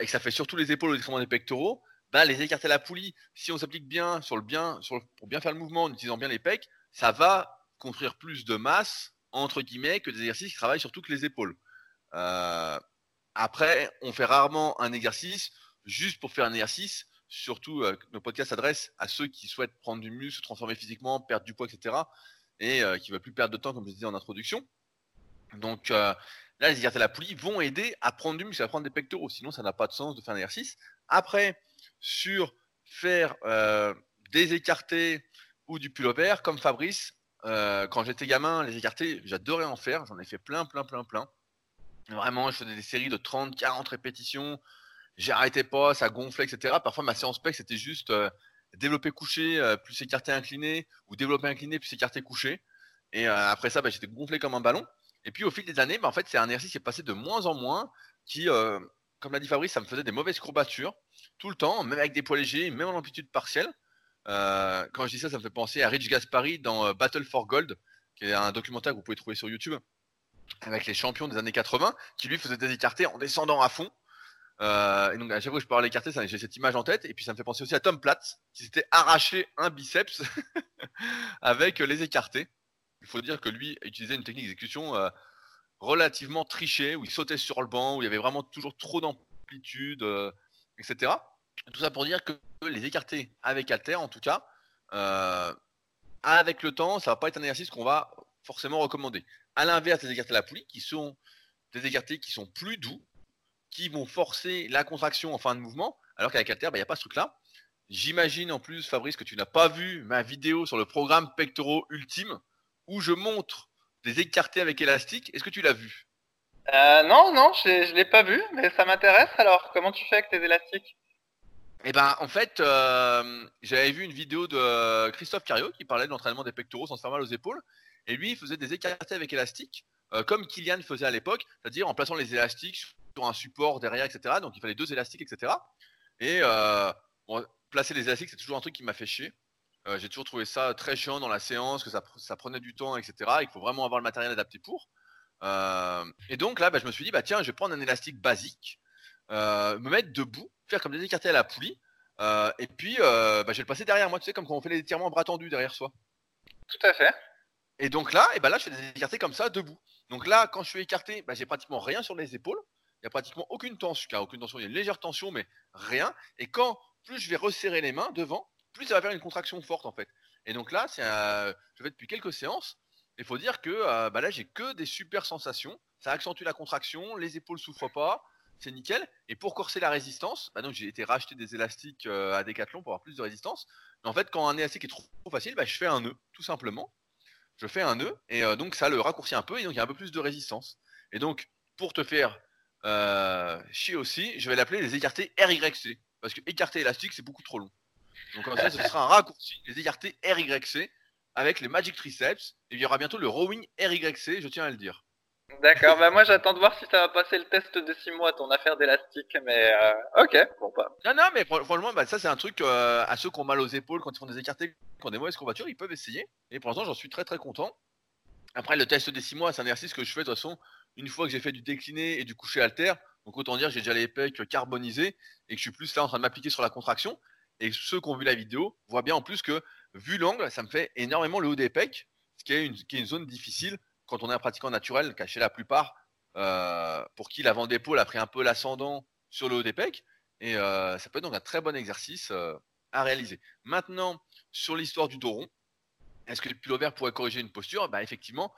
et que ça fait surtout les épaules au détriment des pectoraux, bah, les écartés à la poulie, si on s'applique bien pour bien faire le mouvement en utilisant bien les pecs, ça va construire plus de masse entre guillemets, que des exercices qui travaillent surtout que les épaules. Euh, après, on fait rarement un exercice juste pour faire un exercice. Surtout, euh, nos podcasts s'adressent à ceux qui souhaitent prendre du muscle, se transformer physiquement, perdre du poids, etc. Et euh, qui ne veulent plus perdre de temps, comme je disais en introduction. Donc là, les exercices à la poulie vont aider à prendre du muscle, à prendre des pectoraux. Sinon, ça n'a pas de sens de faire un exercice. Après, sur faire des écartés ou du pullover, comme Fabrice, euh, quand j'étais gamin, les écartés, j'adorais en faire. J'en ai fait plein, plein, plein, plein. Vraiment, je faisais des séries de 30, 40 répétitions. J'arrêtais pas, ça gonflait, etc. Parfois, ma séance spec, c'était juste euh, développer couché, euh, plus écarté incliné, ou développer incliné, plus écarté couché. Et après ça, bah, j'étais gonflé comme un ballon. Et puis, au fil des années, bah, en fait, c'est un exercice qui est passé de moins en moins, qui, comme l'a dit Fabrice, ça me faisait des mauvaises courbatures, tout le temps, même avec des poids légers, même en amplitude partielle. Euh, quand je dis ça, ça me fait penser à Rich Gaspari dans euh, Battle for Gold, qui est un documentaire que vous pouvez trouver sur YouTube, avec les champions des années 80, qui lui faisait des écartés en descendant à fond. Euh, et donc à chaque fois que je parle d'écarté, j'ai cette image en tête. Et puis ça me fait penser aussi à Tom Platz, qui s'était arraché un biceps [LAUGHS] avec les écartés. Il faut dire que lui utilisait une technique d'exécution relativement trichée, où il sautait sur le banc, où il y avait vraiment toujours trop d'amplitude, etc. Tout ça pour dire que les écartés avec alter, en tout cas, euh, avec le temps, ça va pas être un exercice qu'on va forcément recommander. À l'inverse des écartés à la poulie, qui sont des écartés qui sont plus doux, qui vont forcer la contraction en fin de mouvement, alors qu'avec alter, bah, il n'y a pas ce truc-là. J'imagine en plus, Fabrice, que tu n'as pas vu ma vidéo sur le programme pectoraux ultime, où je montre des écartés avec élastique. Est-ce que tu l'as vu? Euh, Non, non, je ne l'ai pas vu, mais ça m'intéresse. Alors, comment tu fais avec tes élastiques? Eh ben, en fait, euh, j'avais vu une vidéo de Christophe Cario qui parlait de l'entraînement des pectoraux sans se faire mal aux épaules. Et lui, il faisait des écartés avec élastique, euh, comme Kylian faisait à l'époque, c'est-à-dire en plaçant les élastiques sur un support derrière, etc. Donc il fallait deux élastiques, etc. Et euh, placer les élastiques, c'est toujours un truc qui m'a fait chier. J'ai toujours trouvé ça très chiant dans la séance, que ça, prenait du temps, etc. Il faut vraiment avoir le matériel adapté pour. et donc là, bah, je me suis dit, bah tiens, je vais prendre un élastique basique, me mettre debout faire comme des écartés à la poulie. Euh, et puis, euh, bah, je vais le passer derrière moi, tu sais, comme quand on fait les étirements bras tendus derrière soi. Tout à fait. Et donc là, et ben là, je fais des écartés comme ça, debout. Donc là, quand je suis écarté, bah, j'ai pratiquement rien sur les épaules. Il n'y a pratiquement aucune tension, car aucune tension, il y a une légère tension, mais rien. Et quand plus je vais resserrer les mains devant, plus ça va faire une contraction forte en fait. Et donc là, c'est je fais depuis quelques séances. Il faut dire que euh, bah là, j'ai que des super sensations. Ça accentue la contraction, les épaules souffrent pas, c'est nickel. Et pour corser la résistance, bah donc j'ai été racheter des élastiques euh, à Decathlon pour avoir plus de résistance. Mais en fait, quand un élastique est trop, facile, bah, je fais un nœud, tout simplement. Je fais un nœud et euh, donc ça le raccourcit un peu et donc il y a un peu plus de résistance. Et donc, pour te faire euh, chier aussi, je vais l'appeler les écartés RYC. Parce que écarté élastique, c'est beaucoup trop long. Donc comme ça, ce sera un raccourci, les écartés RYC avec les Magic Triceps. Et il y aura bientôt le Rowing RYC, je tiens à le dire. D'accord, bah moi j'attends de voir si ça va passer le test de 6 mois, ton affaire d'élastique, mais euh, ok, bon pas. Non, non, mais franchement, bah, ça c'est un truc euh, à ceux qui ont mal aux épaules quand ils font des écartés, qui ont des mauvaises courbatures, ils peuvent essayer. Et pour l'instant, j'en suis très très content. Après, le test des 6 mois, c'est un exercice que je fais de toute façon une fois que j'ai fait du décliné et du coucher alter. Donc autant dire j'ai déjà les pecs carbonisés et que je suis plus là en train de m'appliquer sur la contraction. Et ceux qui ont vu la vidéo voient bien en plus que, vu l'angle, ça me fait énormément le haut des pecs, ce qui est une zone difficile quand on est un pratiquant naturel, caché la plupart, euh, pour qui l'avant d'épaule a pris un peu l'ascendant sur le haut des pecs. Et euh, ça peut être donc un très bon exercice euh, à réaliser. Maintenant, sur l'histoire du dos est-ce que le pullover pourrait corriger une posture? Bah, Effectivement,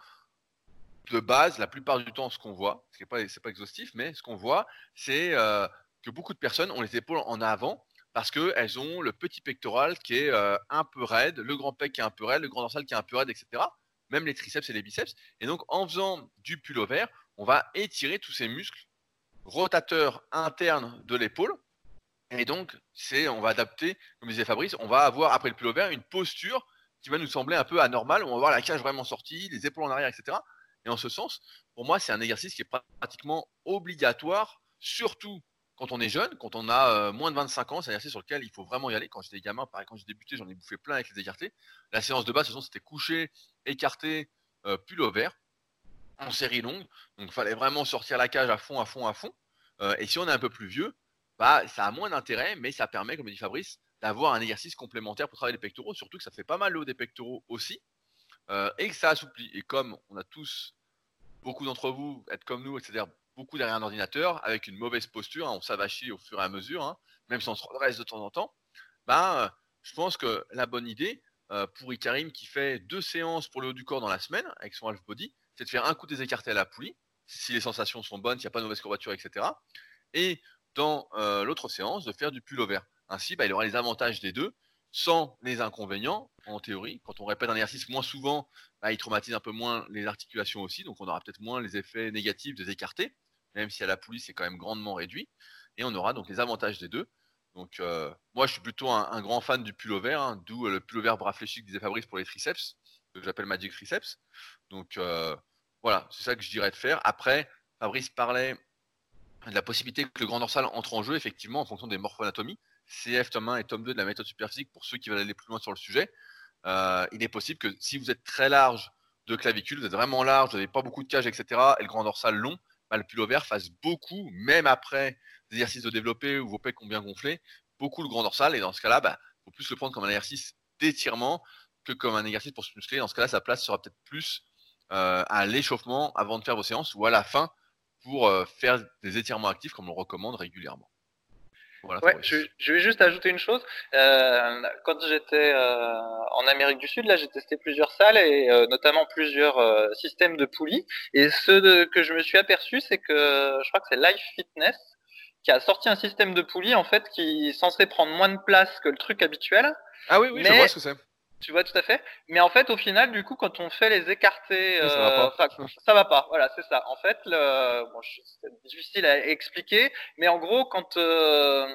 de base, la plupart du temps, ce qu'on voit, ce n'est pas, pas, exhaustif, mais ce qu'on voit, c'est que beaucoup de personnes ont les épaules en avant parce qu'elles ont le petit pectoral qui est un peu raide, le grand pec qui est un peu raide, le grand dorsal qui est un peu raide, etc. Même les triceps et les biceps. Et donc, en faisant du pullover, on va étirer tous ces muscles rotateurs internes de l'épaule. Et donc, c'est, on va adapter, comme disait Fabrice, on va avoir après le pullover une posture qui va nous sembler un peu anormale. On va voir la cage vraiment sortie, les épaules en arrière, etc. Et en ce sens, pour moi, c'est un exercice qui est pratiquement obligatoire, surtout quand on est jeune, quand on a euh, moins de 25 ans, c'est un exercice sur lequel il faut vraiment y aller. Quand j'étais gamin, pareil, quand j'ai débuté, j'en ai bouffé plein avec les écartés. La séance de base, de toute c'était couché, écarté, euh, pullover, en série longue. Donc, il fallait vraiment sortir la cage à fond, à fond, à fond. Euh, et si on est un peu plus vieux, bah, ça a moins d'intérêt, mais ça permet, comme dit Fabrice, d'avoir un exercice complémentaire pour travailler les pectoraux, surtout que ça fait pas mal le haut des pectoraux aussi, et que ça assouplit. Et comme on a tous, beaucoup d'entre vous, être comme nous, c'est-à-dire beaucoup derrière un ordinateur, avec une mauvaise posture, hein, on s'avachit au fur et à mesure, hein, même si on se redresse de temps en temps, ben, je pense que la bonne idée, euh, pour Ikarim qui fait deux séances pour le haut du corps dans la semaine, avec son half body, c'est de faire un coup des écartés à la poulie, si les sensations sont bonnes, s'il n'y a pas de mauvaise courbature, etc. Et dans euh, l'autre séance, de faire du pullover. Ainsi, bah, il aura les avantages des deux, sans les inconvénients, en théorie. Quand on répète un exercice moins souvent, bah, il traumatise un peu moins les articulations aussi, donc on aura peut-être moins les effets négatifs des écartés, même si à la poulie, c'est quand même grandement réduit. Et on aura donc les avantages des deux. Donc, euh, moi, je suis plutôt un, grand fan du pullover, hein, d'où euh, le pullover bras fléchi que disait Fabrice pour les triceps, que j'appelle Magic Triceps. Donc, euh, voilà, c'est ça que je dirais de faire. Après, Fabrice parlait de la possibilité que le grand dorsal entre en jeu, effectivement, en fonction des morpho-anatomies. CF tome 1 et tome 2 de la méthode superphysique pour ceux qui veulent aller plus loin sur le sujet. Il est possible que si vous êtes très large de clavicule, vous êtes vraiment large, vous n'avez pas beaucoup de cage, etc., et le grand dorsal long, bah, le pullover fasse beaucoup, même après des exercices de développé où vos pecs ont bien gonflé, beaucoup le grand dorsal. Et dans ce cas-là, il bah, faut plus le prendre comme un exercice d'étirement que comme un exercice pour se muscler. Dans ce cas-là, sa place sera peut-être plus euh, à l'échauffement avant de faire vos séances ou à la fin pour euh, faire des étirements actifs comme on le recommande régulièrement ouais, je, je, vais juste ajouter une chose. Euh, quand j'étais euh, en Amérique du Sud, là, j'ai testé plusieurs salles et euh, notamment plusieurs euh, systèmes de poulies. Et ce que je me suis aperçu, c'est que je crois que c'est Life Fitness qui a sorti un système de poulies en fait qui est censé prendre moins de place que le truc habituel. Ah oui, oui, je vois ce que c'est. Tu vois tout à fait. Mais en fait, au final, du coup, quand on fait les écartés, ça, va pas. ça va pas. Voilà, c'est ça. En fait, le... bon, c'est difficile à expliquer, mais en gros, quand euh,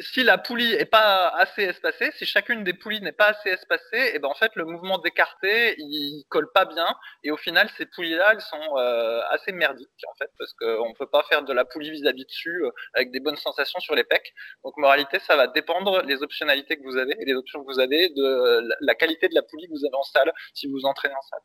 si, la poulie est pas assez espacée, si chacune des poulies n'est pas assez espacée, et ben en fait le mouvement d'écarté il colle pas bien et au final ces poulies-là elles sont euh, assez merdiques en fait parce qu'on peut pas faire de la poulie vis-à-vis dessus euh, avec des bonnes sensations sur les pecs. Donc moralité ça va dépendre les optionnalités que vous avez et les options que vous avez de la qualité de la poulie que vous avez en salle si vous entraînez en salle.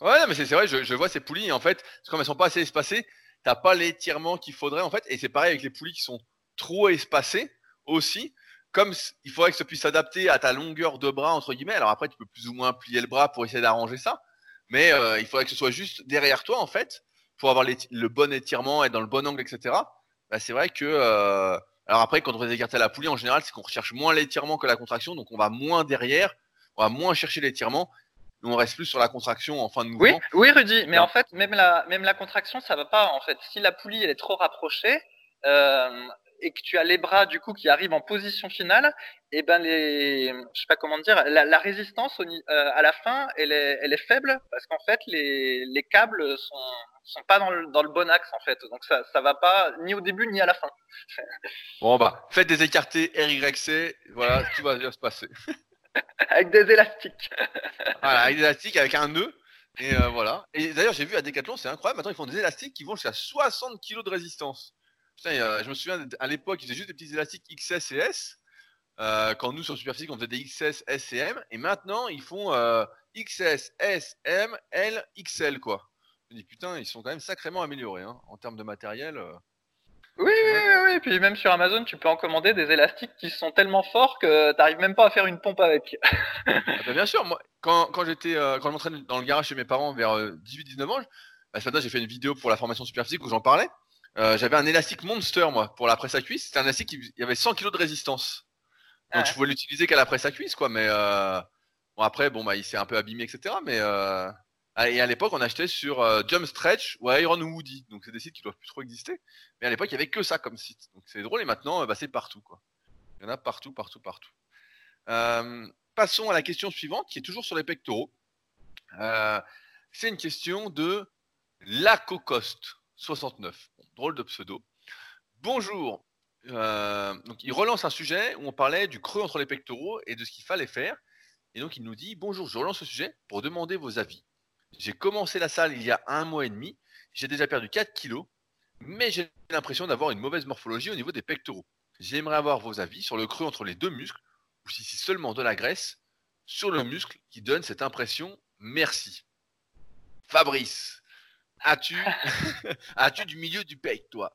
Ouais mais c'est vrai je, je, vois ces poulies en fait comme elles sont pas assez espacées t'as pas l'étirement qu'il faudrait en fait et c'est pareil avec les poulies qui sont trop espacé aussi. Comme il faudrait que ça puisse s'adapter à ta longueur de bras, entre guillemets. Alors après, tu peux plus ou moins plier le bras pour essayer d'arranger ça. Mais euh, il faudrait que ce soit juste derrière toi, en fait, pour avoir le bon étirement, être dans le bon angle, etc. Bah, c'est vrai que. Euh, alors après, quand on va écarter la poulie, en général, c'est qu'on recherche moins l'étirement que la contraction. Donc on va moins derrière, on va moins chercher l'étirement. On reste plus sur la contraction en fin de mouvement. Oui, oui Rudy, mais en fait, même la, même la contraction, ça va pas. En fait, si la poulie elle est trop rapprochée, euh, et que tu as les bras du coup qui arrivent en position finale, et eh ben les, je sais pas comment dire, la, résistance euh, à la fin, elle est, elle est faible parce qu'en fait les, les câbles sont sont pas dans le, dans le bon axe en fait, donc ça ça va pas ni au début ni à la fin. [LAUGHS] bon bah faites des écartés RYC, voilà tout va bien se passer. [LAUGHS] avec des élastiques. [LAUGHS] voilà, avec des élastiques avec un nœud. Et euh, voilà. Et d'ailleurs, j'ai vu à Decathlon, c'est incroyable. Maintenant, ils font des élastiques qui vont jusqu'à 60 kg de résistance. Putain, je me souviens à l'époque, ils faisaient juste des petits élastiques XS et S. Euh, quand nous sur Superphysique, on faisait des XS, S et M. Et maintenant, ils font euh, XS, S, M, L, XL, quoi. Je me dis, putain, ils sont quand même sacrément améliorés hein, en termes de matériel. Euh. Oui, oui, oui, oui. Et puis même sur Amazon, tu peux en commander des élastiques qui sont tellement forts que tu n'arrives même pas à faire une pompe avec. [LAUGHS] ah bah, bien sûr, moi, quand, quand j'étais, quand je m'entraînais dans le garage chez mes parents vers 18-19 ans, bah, ce matin, j'ai fait une vidéo pour la formation Superphysique où j'en parlais. Euh, j'avais un élastique Monster, moi, pour la presse à cuisse. C'était un élastique qui il y avait 100 kg de résistance. Donc je pouvais l'utiliser qu'à la presse à cuisse, quoi. Mais euh... bon, après, bon, bah, il s'est un peu abîmé, etc. Mais euh... et à l'époque, on achetait sur Jump Stretch ou Iron Woody. Donc c'est des sites qui doivent plus trop exister. Mais à l'époque, il y avait que ça comme site. Donc c'est drôle. Et maintenant, bah, c'est partout, quoi. Il y en a partout, partout, partout. Passons à la question suivante, qui est toujours sur les pectoraux. C'est une question de Lacocoste 69. drôle de pseudo. Bonjour. Euh, il relance un sujet où on parlait du creux entre les pectoraux et de ce qu'il fallait faire. Et donc, il nous dit Bonjour, je relance ce sujet pour demander vos avis. J'ai commencé la salle il y a un mois et demi. J'ai déjà perdu 4 kilos, mais j'ai l'impression d'avoir une mauvaise morphologie au niveau des pectoraux. J'aimerais avoir vos avis sur le creux entre les deux muscles, ou si c'est seulement de la graisse sur le muscle qui donne cette impression. Merci. Fabrice, as-tu [LAUGHS] as-tu du milieu du pec, toi?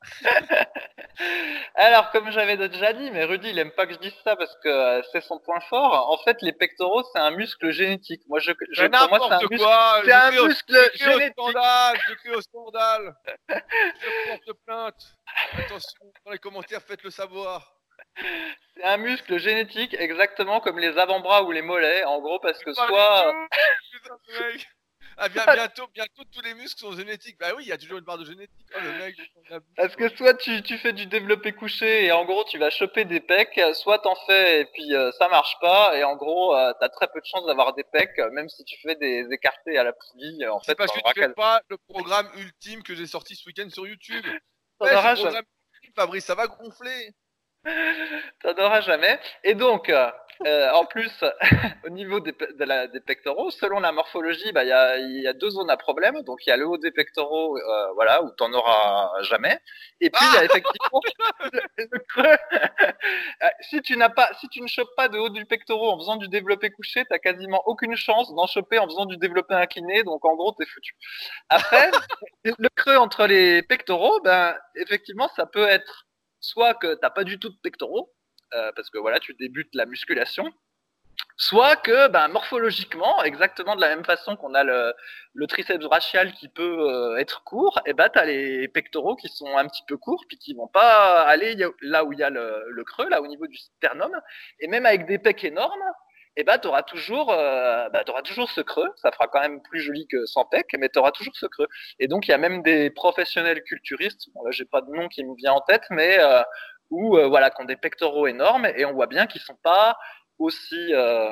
Alors, comme j'avais déjà dit, mais Rudy, il aime pas que je dise ça parce que euh, c'est son point fort. En fait, les pectoraux, c'est un muscle génétique. Moi, je, je pour moi, c'est un muscle, c'est un muscle génétique. Au scandale, je crie au scandale. je porte plainte. Attention, dans les commentaires, faites-le savoir. C'est un muscle génétique, exactement comme les avant-bras ou les mollets, en gros, parce que soit. Ah, bien, bientôt, bientôt, tous les muscles sont génétiques. Bah oui, il y a toujours une part de génétique. Oh, le mec, Parce que soit tu, tu, fais du développé couché et en gros tu vas choper des pecs, soit t'en fais et puis euh, ça marche pas et en gros euh, t'as très peu de chances d'avoir des pecs, même si tu fais des écartés à la poulie. En fait, parce que tu fais pas le programme ultime que j'ai sorti ce week-end sur YouTube. Ça ouais, Fabrice, ça va gonfler. [LAUGHS] T'en auras jamais. Et donc, euh, en plus, [LAUGHS] au niveau des, de la, des pectoraux, selon la morphologie, bah, il y, a, y, a, deux zones à problème. Donc, il y a le haut des pectoraux, euh, voilà, où t'en auras jamais. Et puis, il y a ah effectivement [LAUGHS] [LAUGHS] le, creux. Euh, si tu n'as pas, si tu ne chopes pas de haut du pectoraux en faisant du développé couché, t'as quasiment aucune chance d'en choper en faisant du développé incliné. Donc, en gros, t'es foutu. Après, le creux entre les pectoraux, ben, effectivement, ça peut être soit que t'as pas du tout de pectoraux, euh, parce que voilà, tu débutes la musculation, soit que ben, morphologiquement, exactement de la même façon qu'on a le, triceps brachial qui peut euh, être court, et ben tu as les pectoraux qui sont un petit peu courts, puis qui vont pas aller là où il y a le, creux, là au niveau du sternum, et même avec des pecs énormes, et ben tu auras toujours euh, ben, toujours ce creux, ça fera quand même plus joli que sans pecs, mais tu auras toujours ce creux. Et donc il y a même des professionnels culturistes, bon j'ai pas de nom qui me vient en tête, mais euh, ou euh, voilà, qui ont des pectoraux énormes et on voit bien qu'ils sont pas aussi euh,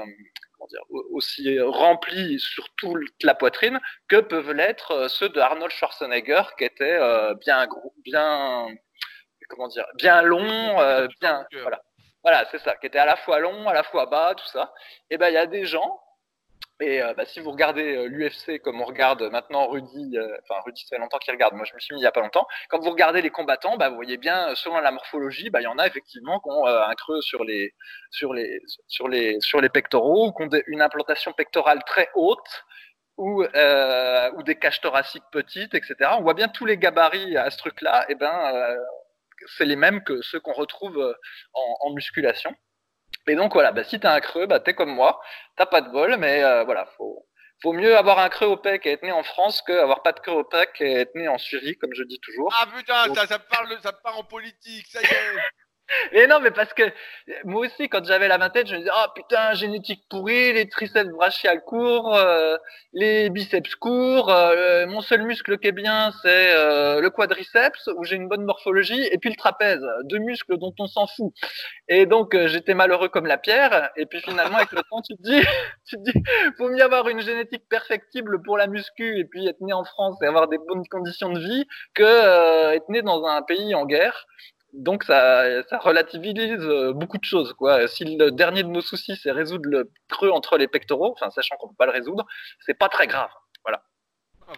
comment dire, aussi remplis sur toute la poitrine que peuvent l'être euh, ceux de Arnold Schwarzenegger qui étaient euh, bien gros, bien comment dire, bien long, bien voilà. Voilà, c'est ça, qui était à la fois long, à la fois bas, tout ça. Et ben il y a des gens et euh, bah, si vous regardez euh, l'UFC comme on regarde maintenant Rudy, euh, enfin Rudy ça fait longtemps qu'il regarde, moi je me suis mis il y a pas longtemps. Quand vous regardez les combattants, bah, vous voyez bien selon la morphologie, bah, il y en a effectivement qui ont un creux sur les sur les sur les sur les pectoraux, qui ont une implantation pectorale très haute ou ou des caches thoraciques petites, etc. On voit bien tous les gabarits à ce truc-là, et ben c'est les mêmes que ceux qu'on retrouve en musculation. Et donc voilà, bah, si t'as un creux, bah, t'es comme moi, t'as pas de bol, mais euh, voilà, faut, faut mieux avoir un creux au pec et être né en France qu'avoir pas de creux au pec et être né en Syrie, comme je dis toujours. Ah putain, ça, ça, parle, ça part en politique, ça y est [LAUGHS] Mais non, mais parce que moi aussi, quand j'avais la vingtaine, je me disais, oh putain, génétique pourrie, les triceps brachiales courts, euh, les biceps courts, euh, mon seul muscle qui est bien, c'est euh, le quadriceps, où j'ai une bonne morphologie, et puis le trapèze, deux muscles dont on s'en fout. Et donc, j'étais malheureux comme la pierre, et puis finalement, avec le [LAUGHS] temps, tu te dis, tu te dis, faut mieux avoir une génétique perfectible pour la muscu, et puis être né en France et avoir des bonnes conditions de vie, que être né dans un pays en guerre donc ça, relativise euh, beaucoup de choses. Si le dernier de nos soucis, c'est résoudre le creux entre les pectoraux, enfin sachant qu'on peut pas le résoudre, c'est pas très grave. Voilà. Oh,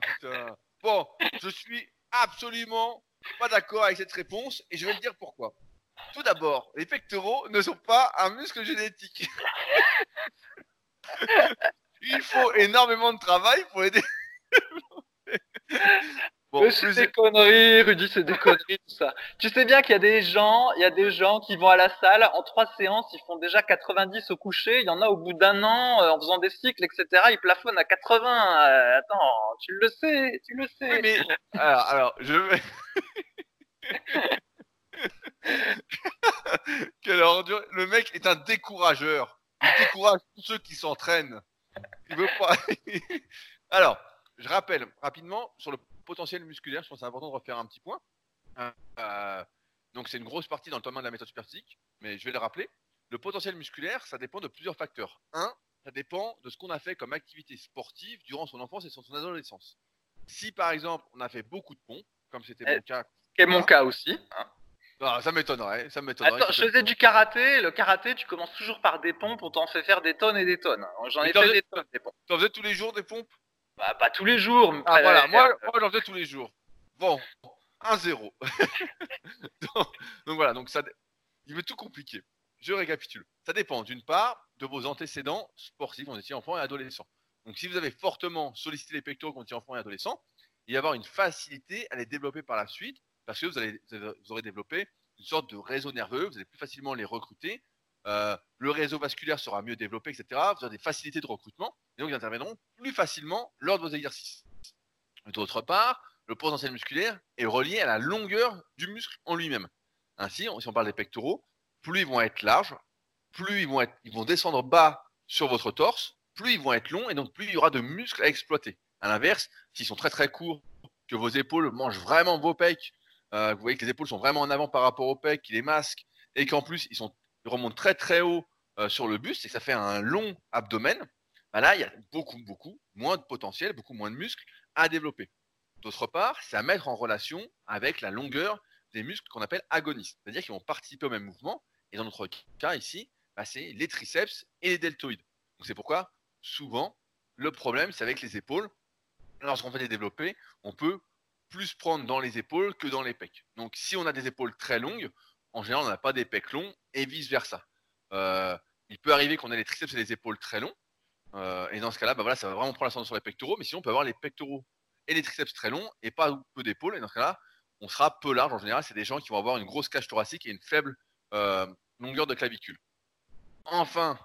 bon, je suis absolument pas d'accord avec cette réponse et je vais te dire pourquoi. Tout d'abord, les pectoraux ne sont pas un muscle génétique. [LAUGHS] Il faut énormément de travail pour les Bon, c'est des conneries, Rudy, c'est des conneries, tout ça. Tu sais bien qu'il y a des gens, il y a des gens qui vont à la salle, en trois séances, ils font déjà 90 au coucher, il y en a au bout d'un an, euh, en faisant des cycles, etc., ils plafonnent à 80. Euh, attends, tu le sais, tu le sais. Oui, mais, alors, alors, je vais... [LAUGHS] Quelle ordure. Le mec est un décourageur. Il décourage tous ceux qui s'entraînent. Il veut pas. [LAUGHS] alors, je rappelle rapidement sur le potentiel musculaire, je pense que c'est important de refaire un petit point. Euh, donc c'est une grosse partie dans le tome 1 de la méthode superphysique, mais je vais le rappeler. Le potentiel musculaire, ça dépend de plusieurs facteurs. Un, ça dépend de ce qu'on a fait comme activité sportive durant son enfance et son adolescence. Si par exemple on a fait beaucoup de pompes, comme c'était mon Eh, cas, Qui est mon cas aussi. hein. ah, ça m'étonnerait, ça m'étonnerait. Attends, je faisais du karaté. Le karaté, tu commences toujours par des pompes, on t'en fait faire des tonnes et des tonnes. J'en ai fait des tonnes, des pompes. T'en faisais tous les jours des pompes? Bah, pas tous les jours. Ah voilà, moi, moi j'en faisais tous les jours. Bon, 1-0. [LAUGHS] donc, donc voilà, donc ça, il veut tout compliquer. Je récapitule. Ça dépend d'une part de vos antécédents sportifs quand vous étiez enfant et adolescent. Donc si vous avez fortement sollicité les pectoraux quand vous étiez enfant et adolescent, il va y avoir une facilité à les développer par la suite parce que vous, allez, vous aurez développé une sorte de réseau nerveux, vous allez plus facilement les recruter. Euh, le réseau vasculaire sera mieux développé, etc. Vous aurez des facilités de recrutement et donc ils interviendront plus facilement lors de vos exercices. D'autre part, le potentiel musculaire est relié à la longueur du muscle en lui-même. Ainsi, si on parle des pectoraux, plus ils vont être larges, plus ils vont, descendre bas sur votre torse, plus ils vont être longs et donc plus il y aura de muscles à exploiter. À l'inverse, s'ils sont très très courts, que vos épaules mangent vraiment vos pecs, euh, vous voyez que les épaules sont vraiment en avant par rapport aux pecs, qui les masquent, et qu'en plus ils, sont, ils remontent très très haut euh, sur le buste et ça fait un long abdomen, bah là il y a beaucoup beaucoup moins de potentiel, beaucoup moins de muscles à développer. D'autre part, c'est à mettre en relation avec la longueur des muscles qu'on appelle agonistes, c'est-à-dire qu'ils vont participer au même mouvement. Et dans notre cas ici, bah, c'est les triceps et les deltoïdes. C'est pourquoi souvent le problème c'est avec les épaules. Lorsqu'on fait les développer, on peut plus prendre dans les épaules que dans les pecs. Donc si on a des épaules très longues, en général on n'a pas des pecs longs et vice versa. Euh, il peut arriver qu'on ait les triceps et les épaules très longs. Euh, et dans ce cas-là, bah voilà, ça va vraiment prendre l'ascendant sur les pectoraux. Mais sinon, on peut avoir les pectoraux et les triceps très longs et pas peu d'épaules. Et dans ce cas-là, on sera peu large. En général, c'est des gens qui vont avoir une grosse cage thoracique et une faible euh, longueur de clavicule. Enfin,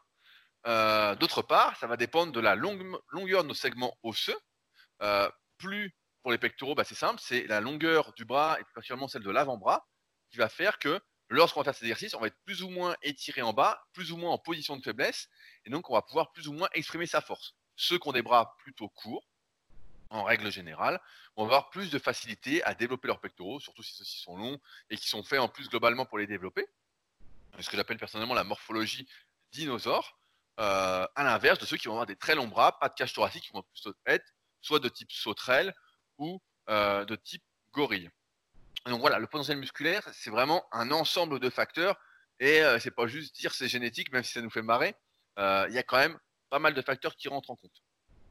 d'autre part, ça va dépendre de la longue, longueur de nos segments osseux. Plus pour les pectoraux, bah, c'est simple, c'est la longueur du bras et particulièrement celle de l'avant-bras qui va faire que lorsqu'on va faire cet exercice, on va être plus ou moins étiré en bas, plus ou moins en position de faiblesse, et donc on va pouvoir plus ou moins exprimer sa force. Ceux qui ont des bras plutôt courts, en règle générale, vont avoir plus de facilité à développer leurs pectoraux, surtout si ceux-ci sont longs et qui sont faits en plus globalement pour les développer. Ce que j'appelle personnellement la morphologie dinosaure, euh, à l'inverse de ceux qui vont avoir des très longs bras, pas de cage thoracique, qui vont plutôt être soit de type sauterelle ou euh, de type gorille. Et donc voilà, le potentiel musculaire, c'est vraiment un ensemble de facteurs et euh, c'est pas juste dire c'est génétique, même si ça nous fait marrer. Euh, Il y a quand même pas mal de facteurs qui rentrent en compte.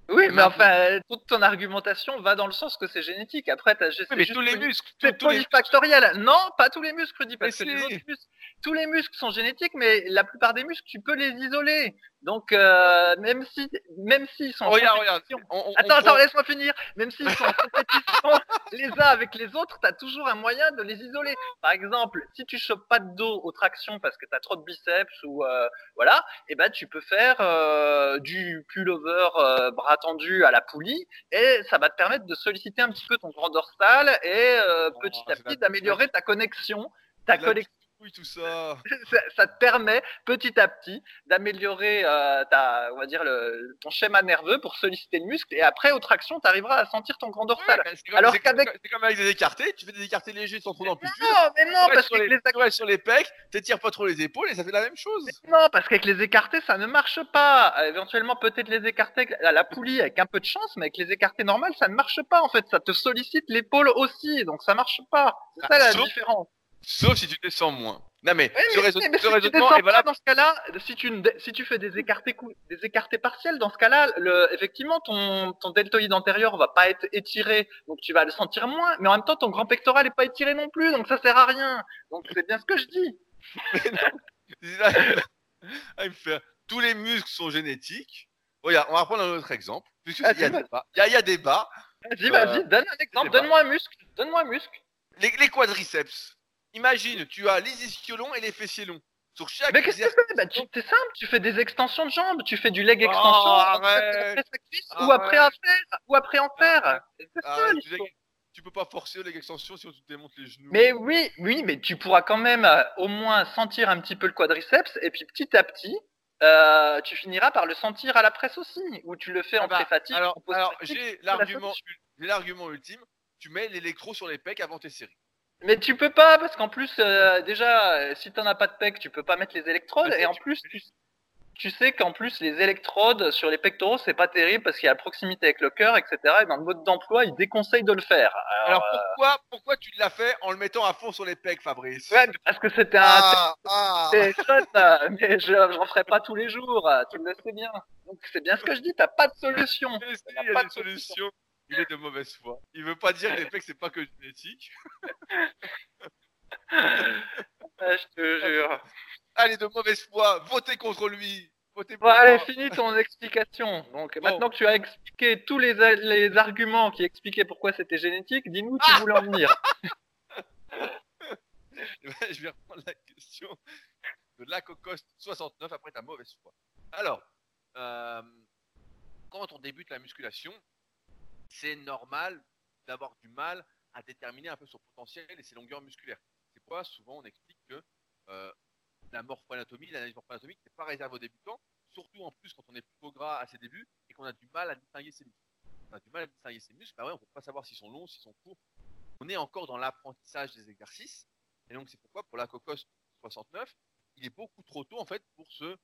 Oui, mais enfin, toute ton argumentation va dans le sens que c'est génétique. Après, t'as juste. Oui, mais tous les muscles, C'est les polyfactoriel. Non, pas tous les muscles, Rudy, parce que les autres muscles, tous les muscles sont génétiques, mais la plupart des muscles, tu peux les isoler. Donc, euh, même si, même s'ils sont. regarde, regarde. compétition- on- on- on Attends, attends, laisse-moi finir. Même s'ils sont en compétition [LAUGHS] les uns avec les autres, t'as toujours un moyen de les isoler. Par exemple, si tu chopes pas de dos aux tractions parce que t'as trop de biceps ou euh, voilà, et ben tu peux faire euh, du pullover euh, bras tendu à la poulie et ça va te permettre de solliciter un petit peu ton grand dorsal et euh, Oh, petit à petit d'améliorer ta connexion. Ta connexion, Tout ça. [LAUGHS] ça, ça te permet petit à petit d'améliorer euh, ta, on va dire le, ton schéma nerveux pour solliciter le muscle et après aux tractions, tu arriveras à sentir ton grand dorsal. Ouais, mais c'est comme, Alors qu'avec- c'est comme avec des écartés, tu fais des écartés légers sans trop d'amplitude. Non, mais non, parce qu'avec les, les, restes sur les pecs, t'étires pas trop les épaules et ça fait la même chose. non, parce qu'avec les écartés, ça ne marche pas. Euh, éventuellement, peut-être les écartés à la poulie avec un peu de chance, mais avec les écartés normales, ça ne marche pas en fait. Ça te sollicite l'épaule aussi, donc ça marche pas. C'est Ah, ça la sauf- différence. Sauf si tu descends moins. Non mais, ce, mais, raison- mais- mais ce si tu raisonnement est valable. dans ce cas-là, si tu, si tu fais des écartés, des écartés partiels, dans ce cas-là, effectivement, ton, ton deltoïde antérieur va pas être étiré, donc tu vas le sentir moins, mais en même temps, ton grand pectoral est pas étiré non plus, donc ça sert à rien. Donc c'est bien ce que je dis. Ah, fait- Tous les muscles sont génétiques. Regarde, on va prendre un autre exemple. Ah, il y a débat. Il y a, y a débat. Vas-y, Euh, vas-y, donne un exemple, donne-moi un muscle, donne-moi un muscle. Les, les quadriceps. Imagine, tu as les ischios longs et les fessiers longs. Sur chaque Mais qu'est-ce que tu fais? Bah, tu, C'est simple, tu fais des extensions de jambes, tu fais du leg Oh, extension, arrête. après ou après en faire, ou après en faire. C'est ça Arrête, tu, peux pas forcer les extensions si on te démonte les genoux. Mais oui, oui, mais tu pourras quand même euh, au moins sentir un petit peu le quadriceps et puis petit à petit, euh, tu finiras par le sentir à la presse aussi, où tu le fais en Ah bah, pré-fatigue. alors, en j'ai la l'argument, l'argument ultime. Tu mets l'électro sur les pecs avant tes séries. Mais tu peux pas, parce qu'en plus, euh, déjà, euh, si t'en as pas de pec, tu peux pas mettre les électrodes, et en plus, tu, tu sais qu'en plus, les électrodes sur les pectoraux, c'est pas terrible parce qu'il y a la proximité avec le cœur, etc. Et dans le mode d'emploi, ils déconseillent de le faire. Alors, Alors pourquoi, pourquoi tu l'as fait en le mettant à fond sur les pecs, Fabrice? Ouais, parce que c'était un Ah, ah. C'est chouette, euh, mais je j'en ferai pas tous les jours, euh, tu le sais bien. Donc c'est bien ce que je dis, t'as pas de solution. [LAUGHS] Si, Il y a y pas de solution. Il est de mauvaise foi. Il veut pas dire que les pecs c'est pas que génétique. Euh, je te jure. Allez, de mauvaise foi, votez contre lui. Votez pour Bon, allez, finis ton explication. Donc Bon. maintenant que tu as expliqué tous les, arguments qui expliquaient pourquoi c'était génétique, dis-nous tu voulais en venir. [LAUGHS] Eh ben, je vais reprendre la question de la cocoste 69 après ta mauvaise foi. Alors, euh, quand on débute la musculation, c'est normal d'avoir du mal à déterminer un peu son potentiel et ses longueurs musculaires. C'est quoi Souvent, on explique que euh, la morpho-anatomie, l'analyse morpho-anatomique n'est pas réservée aux débutants, surtout en plus quand on est plutôt gras à ses débuts et qu'on a du mal à distinguer ses muscles. On a du mal à distinguer ses muscles, bah ouais, on ne peut pas savoir s'ils sont longs, s'ils sont courts. On est encore dans l'apprentissage des exercices. Et donc, c'est pourquoi, pour la Cocos 69, il est beaucoup trop tôt, en fait, pour se,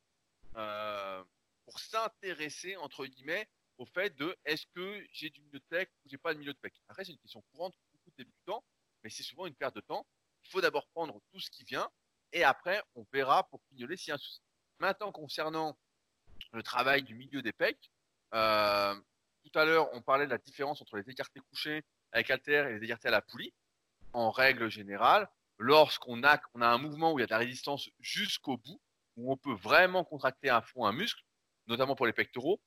euh, pour s'intéresser, entre guillemets, au fait de est-ce que j'ai du milieu de pec ou j'ai pas de milieu de pec. Après, c'est une question courante pour beaucoup de débutants, mais c'est souvent une perte de temps. Il faut d'abord prendre tout ce qui vient et après, on verra pour pignoler s'il y a un souci. Maintenant, concernant le travail du milieu des pecs, euh, tout à l'heure, on parlait de la différence entre les écartés couchés avec haltère et les écartés à la poulie. En règle générale, lorsqu'on a, on a un mouvement où il y a de la résistance jusqu'au bout, où on peut vraiment contracter à fond un muscle, notamment pour les pectoraux,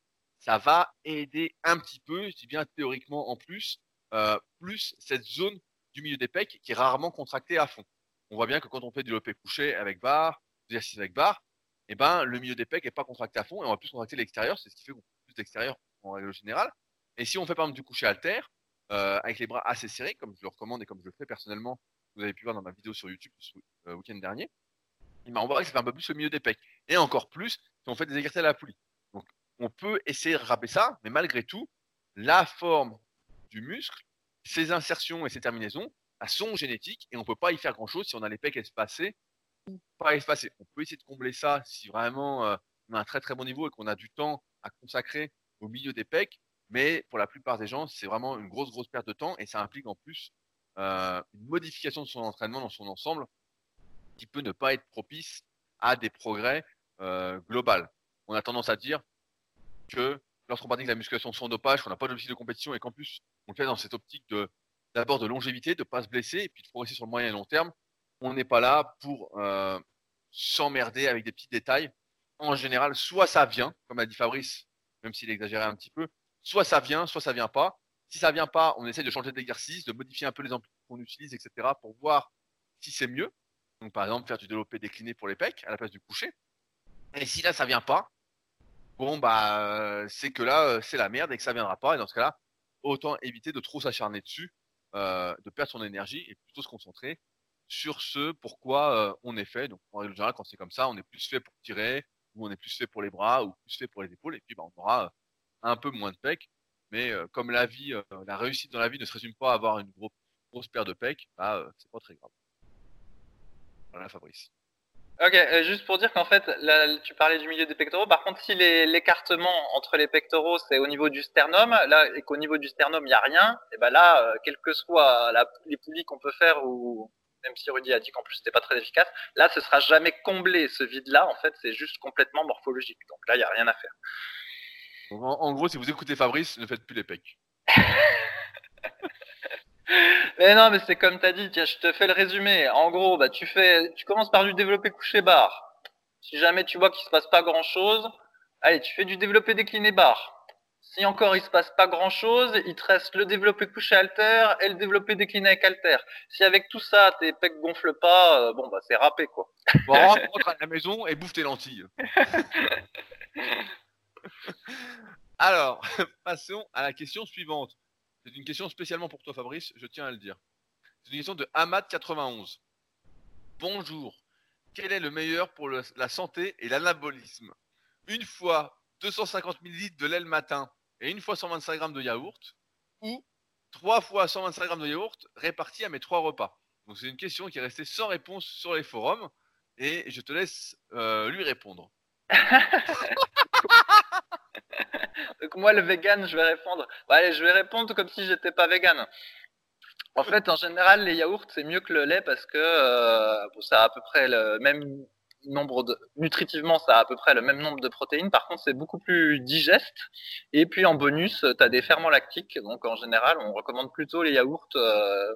ça va aider un petit peu, je dis bien théoriquement en plus, euh, plus cette zone du milieu des pecs qui est rarement contractée à fond. On voit bien que quand on fait du lopé couché avec barre, exercice avec barre, eh ben, le milieu des pecs n'est pas contracté à fond et on va plus contracter l'extérieur, c'est ce qui fait qu'on fait plus d'extérieur en règle générale. Et si on fait par exemple du coucher haltère, euh, avec les bras assez serrés, comme je le recommande et comme je le fais personnellement, vous avez pu voir dans ma vidéo sur YouTube ce euh, week-end dernier, eh ben, on voit que ça fait un peu plus le milieu des pecs. Et encore plus si on fait des exercices à la poulie. On peut essayer de râper ça, mais malgré tout, la forme du muscle, ses insertions et ses terminaisons, elles sont génétiques et on peut pas y faire grand chose si on a les pecs espacés ou pas espacés. On peut essayer de combler ça si vraiment euh, on a un très très bon niveau et qu'on a du temps à consacrer au milieu des pecs, mais pour la plupart des gens, c'est vraiment une grosse grosse perte de temps et ça implique en plus euh, une modification de son entraînement dans son ensemble qui peut ne pas être propice à des progrès euh, global. On a tendance à dire que lorsqu'on pratique la musculation sans dopage, qu'on n'a pas d'objectif de compétition et qu'en plus on le fait dans cette optique d'abord de longévité, de pas se blesser et puis de progresser sur le moyen et long terme, on n'est pas là pour euh, s'emmerder avec des petits détails. En général, soit ça vient, comme a dit Fabrice, même s'il exagérait un petit peu, soit ça vient, soit ça vient pas. Si ça vient pas, on essaie de changer d'exercice, de modifier un peu les amplitudes qu'on utilise, etc. pour voir si c'est mieux. Donc par exemple faire du développé décliné pour les pecs à la place du coucher. Et si là ça vient pas, bon bah euh, c'est que là euh, c'est la merde et que ça viendra pas. Et dans ce cas-là, autant éviter de trop s'acharner dessus, euh, de perdre son énergie et plutôt se concentrer sur ce pourquoi euh, on est fait. Donc en règle générale, quand c'est comme ça, on est plus fait pour tirer, ou on est plus fait pour les bras, ou plus fait pour les épaules, et puis bah, on aura euh, un peu moins de pecs. Mais euh, comme la vie, la réussite dans la vie ne se résume pas à avoir une gros, grosse paire de pecs, bah c'est pas très grave. Voilà Fabrice. Ok, euh, juste pour dire qu'en fait, là, tu parlais du milieu des pectoraux. Par contre, si l'écartement entre les pectoraux c'est au niveau du sternum, là, et qu'au niveau du sternum il y a rien, et ben là, euh, quelles que soient la- les poulies qu'on peut faire ou même si Rudy a dit qu'en plus c'était pas très efficace, là, ce sera jamais comblé ce vide-là. En fait, c'est juste complètement morphologique. Donc là, il y a rien à faire. En, en gros, si vous écoutez Fabrice, ne faites plus les pecs. [LAUGHS] Mais non, mais c'est comme t'as dit. Tiens, je te fais le résumé. En gros, bah tu fais, tu commences par du développé couché barre. Si jamais tu vois qu'il se passe pas grand chose, allez, tu fais du développé décliné barre. Si encore il se passe pas grand chose, il te reste le développé couché halter et le développé décliné avec halter. Si avec tout ça tes pecs gonflent pas, euh, bon bah c'est râpé quoi. Bon, rentre à la maison et bouffe tes lentilles. [LAUGHS] Alors, [LAUGHS] passons à la question suivante. C'est une question spécialement pour toi, Fabrice, je tiens à le dire. C'est une question de Hamad91. Bonjour. Quel est le meilleur pour la santé et l'anabolisme? Une fois 250 ml de lait le matin et une fois 125 grammes de yaourt ou trois fois 125 grammes de yaourt répartis à mes trois repas? Donc c'est une question qui est restée sans réponse sur les forums et je te laisse euh, lui répondre. [LAUGHS] [LAUGHS] Donc moi le vegan, je vais répondre. allez, je vais répondre comme si j'étais pas vegan. En fait, en général, les yaourts c'est mieux que le lait parce que euh, ça a à peu près le même nombre de nutritivement ça a à peu près le même nombre de protéines par contre c'est beaucoup plus digeste et puis en bonus tu as des ferments lactiques donc en général on recommande plutôt les yaourts euh,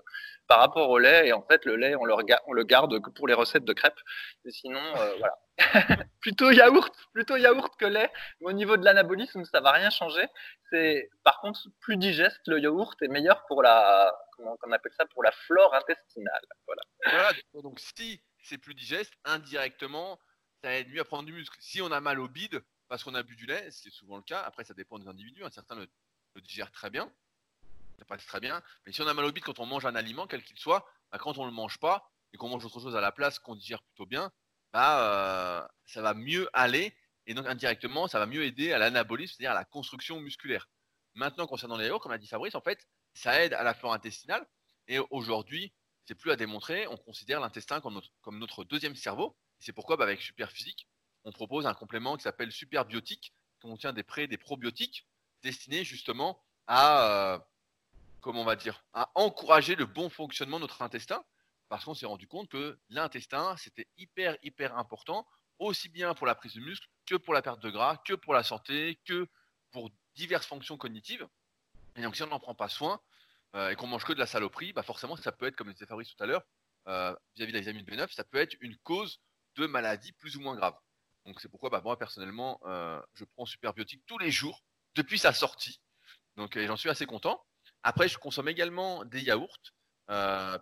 par rapport au lait et en fait le lait on le, le garde que pour les recettes de crêpes. Et sinon euh, voilà. [LAUGHS] Plutôt yaourt plutôt yaourt que lait. Au niveau de l'anabolisme ça va rien changer. C'est par contre plus digeste le yaourt est meilleur pour la comment on appelle ça pour la flore intestinale. Voilà, voilà donc si c'est plus digeste, indirectement, ça aide mieux à prendre du muscle. Si on a mal au bide, parce qu'on a bu du lait, c'est souvent le cas, après ça dépend des individus, un certain le, digère très bien, ça passe très bien, mais si on a mal au bide quand on mange un aliment, quel qu'il soit, bah, quand on ne le mange pas, et qu'on mange autre chose à la place, qu'on digère plutôt bien, bah, euh, ça va mieux aller, et donc indirectement, ça va mieux aider à l'anabolisme, c'est-à-dire à la construction musculaire. Maintenant, concernant les yaourts, comme a dit Fabrice, en fait, ça aide à la flore intestinale, et aujourd'hui, c'est plus à démontrer. On considère l'intestin comme notre, deuxième cerveau. C'est pourquoi, bah, avec Superphysique, on propose un complément qui s'appelle Superbiotique, qui contient des pré des probiotiques destinés justement à, euh, comment on va dire, à encourager le bon fonctionnement de notre intestin, parce qu'on s'est rendu compte que l'intestin, c'était hyper, hyper important, aussi bien pour la prise de muscle que pour la perte de gras, que pour la santé, que pour diverses fonctions cognitives. Et donc, si on n'en prend pas soin, euh, et qu'on mange que de la saloperie, bah forcément, ça peut être, comme disait Fabrice tout à l'heure, euh, vis-à-vis de la vitamine B9, ça peut être une cause de maladie plus ou moins grave. Donc c'est pourquoi bah, moi personnellement, euh, je prends Superbiotique tous les jours depuis sa sortie. Donc j'en suis assez content. Après, je consomme également des yaourts.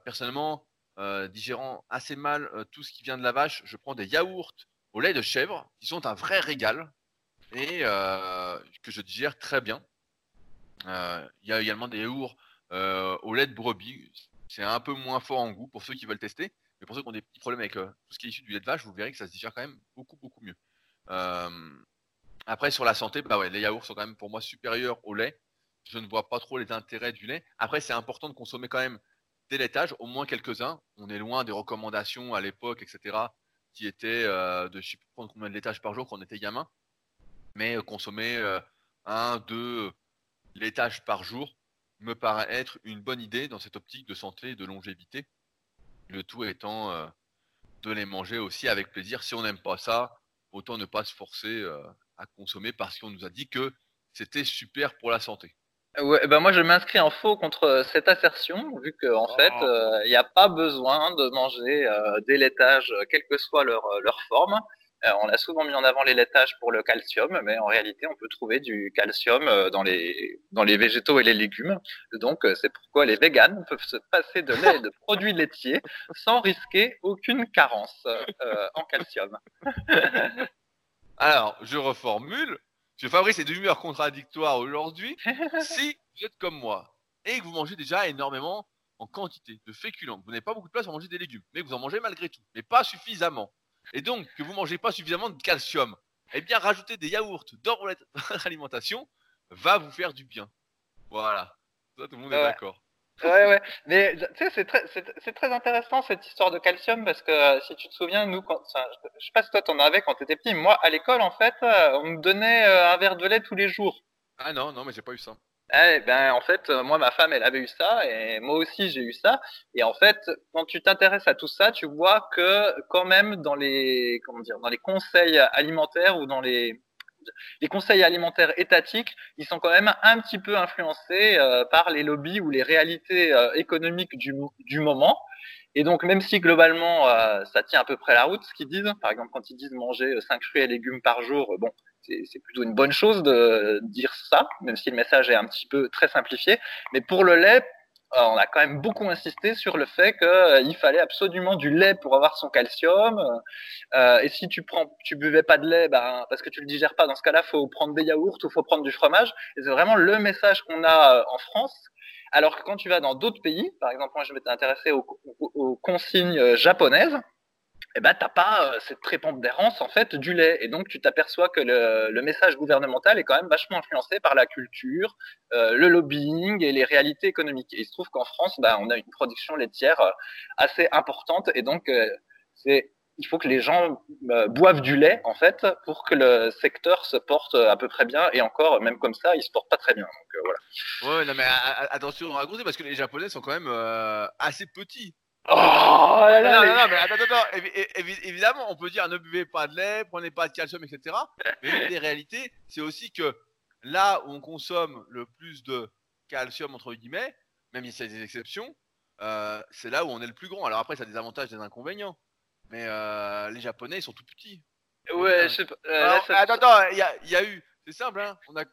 personnellement, digérant assez mal tout ce qui vient de la vache, je prends des yaourts au lait de chèvre qui sont un vrai régal et que je digère très bien. Il y a également des yaourts euh, au lait de brebis. C'est un peu moins fort en goût pour ceux qui veulent tester. Mais pour ceux qui ont des petits problèmes avec euh, tout ce qui est issu du lait de vache, vous verrez que ça se digère quand même beaucoup, beaucoup mieux. Euh, après, sur la santé, bah ouais, les yaourts sont quand même pour moi supérieurs au lait. Je ne vois pas trop les intérêts du lait. Après, c'est important de consommer quand même des laitages, au moins quelques-uns. On est loin des recommandations à l'époque, etc., qui étaient de je sais plus prendre combien de laitages par jour quand on était gamin. Mais consommer un, deux laitages par jour, me paraît être une bonne idée dans cette optique de santé et de longévité. Le tout étant euh, de les manger aussi avec plaisir. Si on n'aime pas ça, autant ne pas se forcer euh, à consommer parce qu'on nous a dit que c'était super pour la santé. Ouais, ben moi je m'inscris en faux contre euh, cette assertion, vu qu'en en fait, il n'y a pas besoin de manger des laitages, quelle que soit leur, leur forme. Euh, on a souvent mis en avant les laitages pour le calcium, mais en réalité, on peut trouver du calcium euh, dans les, dans les végétaux et les légumes. Donc, euh, c'est pourquoi les véganes peuvent se passer de lait et de produits [LAUGHS] laitiers sans risquer aucune carence en calcium. [LAUGHS] Alors, je reformule. Je Fabrice est d'humeur contradictoire aujourd'hui. [LAUGHS] si vous êtes comme moi et que vous mangez déjà énormément en quantité de féculents, vous n'avez pas beaucoup de place pour manger des légumes, mais vous en mangez malgré tout, mais pas suffisamment et donc que vous mangez pas suffisamment de calcium, eh bien rajouter des yaourts dans votre [LAUGHS] alimentation va vous faire du bien. Voilà. tout le monde est d'accord. Ouais, ouais. Mais tu sais, c'est très, c'est, très intéressant cette histoire de calcium parce que euh, si tu te souviens, nous, quand, je sais pas si toi t'en avais quand t'étais petit, moi à l'école en fait, euh, on me donnait euh, un verre de lait tous les jours. Ah non, non, mais j'ai pas eu ça. Eh ben, en fait, moi, ma femme, elle avait eu ça, et moi aussi, j'ai eu ça. Et en fait, quand tu t'intéresses à tout ça, tu vois que quand même dans les, comment dire, dans les conseils alimentaires ou dans les, les conseils alimentaires étatiques, ils sont quand même un petit peu influencés euh, par les lobbies ou les réalités euh, économiques du, moment. Et donc, même si globalement, ça tient à peu près la route, ce qu'ils disent, par exemple, quand ils disent manger 5 fruits et légumes par jour, bon, c'est plutôt une bonne chose de dire ça, même si le message est un petit peu très simplifié. Mais pour le lait, euh, on a quand même beaucoup insisté sur le fait qu'il euh, fallait absolument du lait pour avoir son calcium. Euh, et si tu prends, tu buvais pas de lait, ben, parce que tu le digères pas, dans ce cas-là, faut prendre des yaourts ou faut prendre du fromage. Et c'est vraiment le message qu'on a en France. Alors que quand tu vas dans d'autres pays, par exemple, moi je m'étais intéressé aux consignes japonaises, eh ben t'as pas euh, cette prépondérance en fait du lait. Et donc tu t'aperçois que le, message gouvernemental est quand même vachement influencé par la culture, euh, le lobbying et les réalités économiques. Et il se trouve qu'en France, ben, on a une production laitière euh, assez importante. Et donc il faut que les gens boivent du lait en fait pour que le secteur se porte à peu près bien. Et encore même comme ça il se porte pas très bien. Donc voilà. Non mais attention à raconter parce que les japonais sont quand même assez petits Oh là là, non, non, mais attends, attends, évidemment, on peut dire ne buvez pas de lait, prenez pas de calcium, etc. Mais les réalités, c'est aussi que là où on consomme le plus de calcium, entre guillemets, même si a des exceptions, euh, c'est là où on est le plus grand. Alors après, ça a des avantages et des inconvénients. Mais euh, les Japonais, ils sont tout petits. Ouais, je sais pas. Euh, attends, attends, il y a, y a, eu. C'est simple, hein. On a,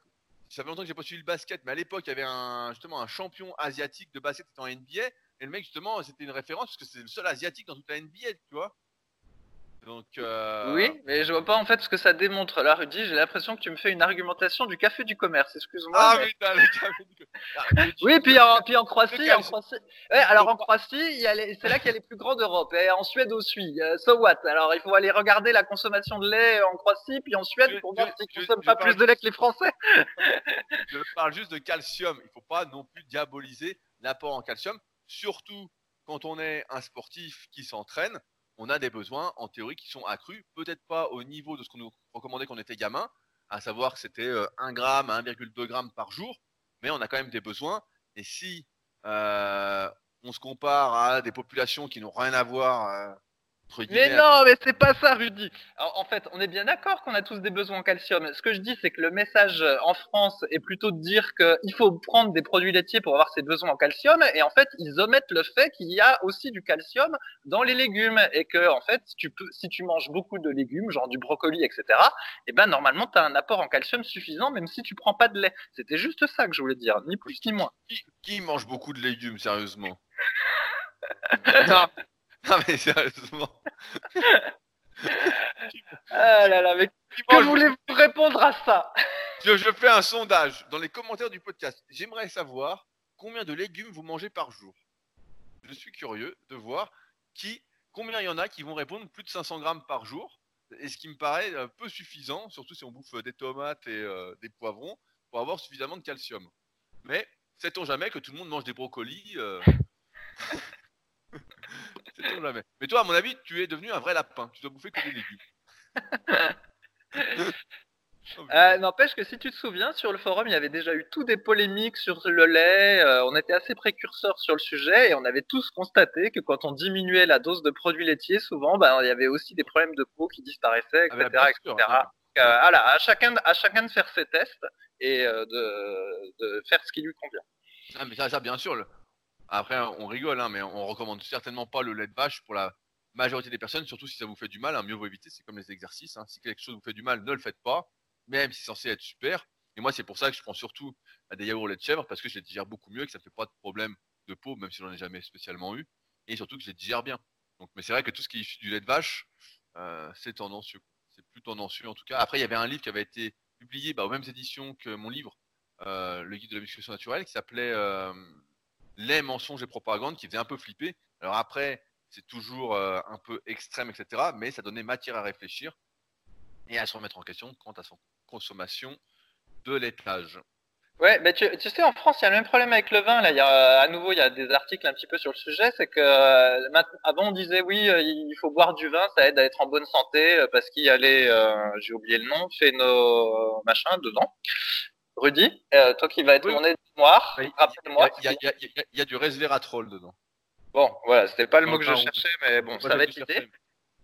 ça fait longtemps que j'ai pas suivi le basket, mais à l'époque, il y avait un, justement un champion asiatique de basket en NBA. Et le mec, justement, c'était une référence parce que c'est le seul asiatique dans toute la NBA, tu vois. Donc, euh... Oui, mais je vois pas en fait ce que ça démontre. Là, Rudy, j'ai l'impression que tu me fais une argumentation du café du commerce. Excuse-moi. Ah mais... putain, le café du commerce. oui, puis en, puis en Croatie, en Croatie... Ouais, alors en Croatie, c'est là qu'il y a les plus grands d'Europe. Et en Suède aussi. Euh, so what? Alors il faut aller regarder la consommation de lait en Croatie, puis en Suède pour voir s'ils consomment pas plus de lait que les Français. [LAUGHS] je parle juste de calcium. Il faut pas non plus diaboliser l'apport en calcium surtout quand on est un sportif qui s'entraîne, on a des besoins en théorie qui sont accrus, peut-être pas au niveau de ce qu'on nous recommandait quand on était gamin, à savoir que c'était 1 euh, gramme à 1,2 gramme par jour, mais on a quand même des besoins. Et si euh, on se compare à des populations qui n'ont rien à voir euh, mais non, mais c'est pas ça, Rudy. en fait, on est bien d'accord qu'on a tous des besoins en calcium. Ce que je dis, c'est que le message euh, en France est plutôt de dire qu'il faut prendre des produits laitiers pour avoir ses besoins en calcium. Et en fait, ils omettent le fait qu'il y a aussi du calcium dans les légumes. Et que, en fait, tu peux, si tu manges beaucoup de légumes, genre du brocoli, etc., eh ben, normalement, tu as un apport en calcium suffisant, même si tu prends pas de lait. C'était juste ça que je voulais dire, ni plus ni moins. Qui, qui mange beaucoup de légumes, sérieusement? [LAUGHS] Non. [LAUGHS] Non mais sérieusement. [LAUGHS] ah là là, mais que voulez-vous répondre à ça? Je, je, fais un sondage dans les commentaires du podcast. J'aimerais savoir combien de légumes vous mangez par jour. Je suis curieux de voir qui, combien il y en a qui vont répondre plus de 500 grammes par jour. Et ce qui me paraît euh, peu suffisant, surtout si on bouffe des tomates et euh, des poivrons, pour avoir suffisamment de calcium. Mais sait-on jamais que tout le monde mange des brocolis euh... [LAUGHS] jamais. Mais toi, à mon avis, tu es devenu un vrai lapin. Tu dois bouffer que des légumes. [LAUGHS] Euh, n'empêche que si tu te souviens, sur le forum, il y avait déjà eu tout des polémiques sur le lait. Euh, on était assez précurseurs sur le sujet et on avait tous constaté que quand on diminuait la dose de produits laitiers, souvent, ben, il y avait aussi des problèmes de peau qui disparaissaient, etc. Ah euh, voilà, à chacun, à chacun de faire ses tests et de, de, faire ce qui lui convient. Ah, mais ça, ça bien sûr. Le, après, on rigole, hein, mais on recommande certainement pas le lait de vache pour la majorité des personnes, surtout si ça vous fait du mal. Hein, mieux vaut éviter, c'est comme les exercices. Hein. Si quelque chose vous fait du mal, ne le faites pas, même si c'est censé être super. Et moi, c'est pour ça que je prends surtout des yaourts au lait de chèvre, parce que je les digère beaucoup mieux et que ça ne fait pas de problème de peau, même si j'en ai jamais spécialement eu. Et surtout que je les digère bien. Donc, mais c'est vrai que tout ce qui est du lait de vache, euh, c'est tendancieux. C'est plus tendancieux en tout cas. Après, il y avait un livre qui avait été publié bah, aux mêmes éditions que mon livre, euh, Le guide de la musculation naturelle, qui s'appelait euh, les mensonges et propagandes qui faisaient un peu flipper. Alors après, c'est toujours euh, un peu extrême, etc. Mais ça donnait matière à réfléchir et à se remettre en question quant à son consommation de laitage. Ouais, bah tu, sais, en France, il y a le même problème avec le vin. Là, il y a, à nouveau, il y a des articles un petit peu sur le sujet. C'est que euh, avant, on disait oui, euh, il faut boire du vin, ça aide à être en bonne santé parce qu'il y a les, j'ai oublié le nom, nos machins dedans. Rudy, euh, toi qui vas être oui. mon noir, rappelle-moi. Il y, a du resveratrol dedans. Bon, voilà, c'était pas le mot que je cherchais, mais bon, ça va être l'idée.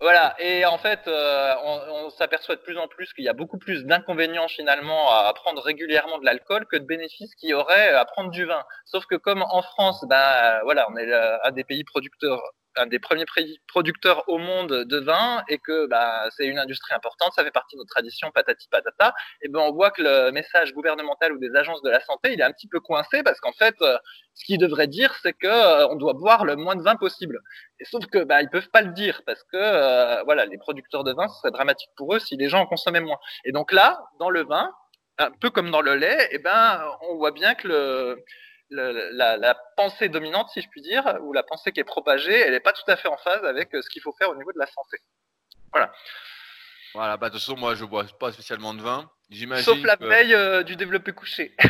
Voilà, et en fait, euh, on, on s'aperçoit de plus en plus qu'il y a beaucoup plus d'inconvénients finalement à prendre régulièrement de l'alcool que de bénéfices qu'il y aurait à prendre du vin. Sauf que comme en France, ben voilà, on est un des pays producteurs un des premiers producteurs au monde de vin et que bah, c'est une industrie importante, ça fait partie de notre tradition, patati patata, et ben on voit que le message gouvernemental ou des agences de la santé, il est un petit peu coincé parce qu'en fait, euh, ce qu'ils devraient dire, c'est que euh, on doit boire le moins de vin possible. Et sauf que bah ils peuvent pas le dire parce que euh, voilà, les producteurs de vin, ce serait dramatique pour eux si les gens en consommaient moins. Et donc là, dans le vin, un peu comme dans le lait, et ben on voit bien que le la, la, pensée dominante, si je puis dire, ou la pensée qui est propagée, elle n'est pas tout à fait en phase avec ce qu'il faut faire au niveau de la santé. Voilà. Voilà, bah de toute façon, moi je bois pas spécialement de vin. Sauf la veille du développé couché. [LAUGHS]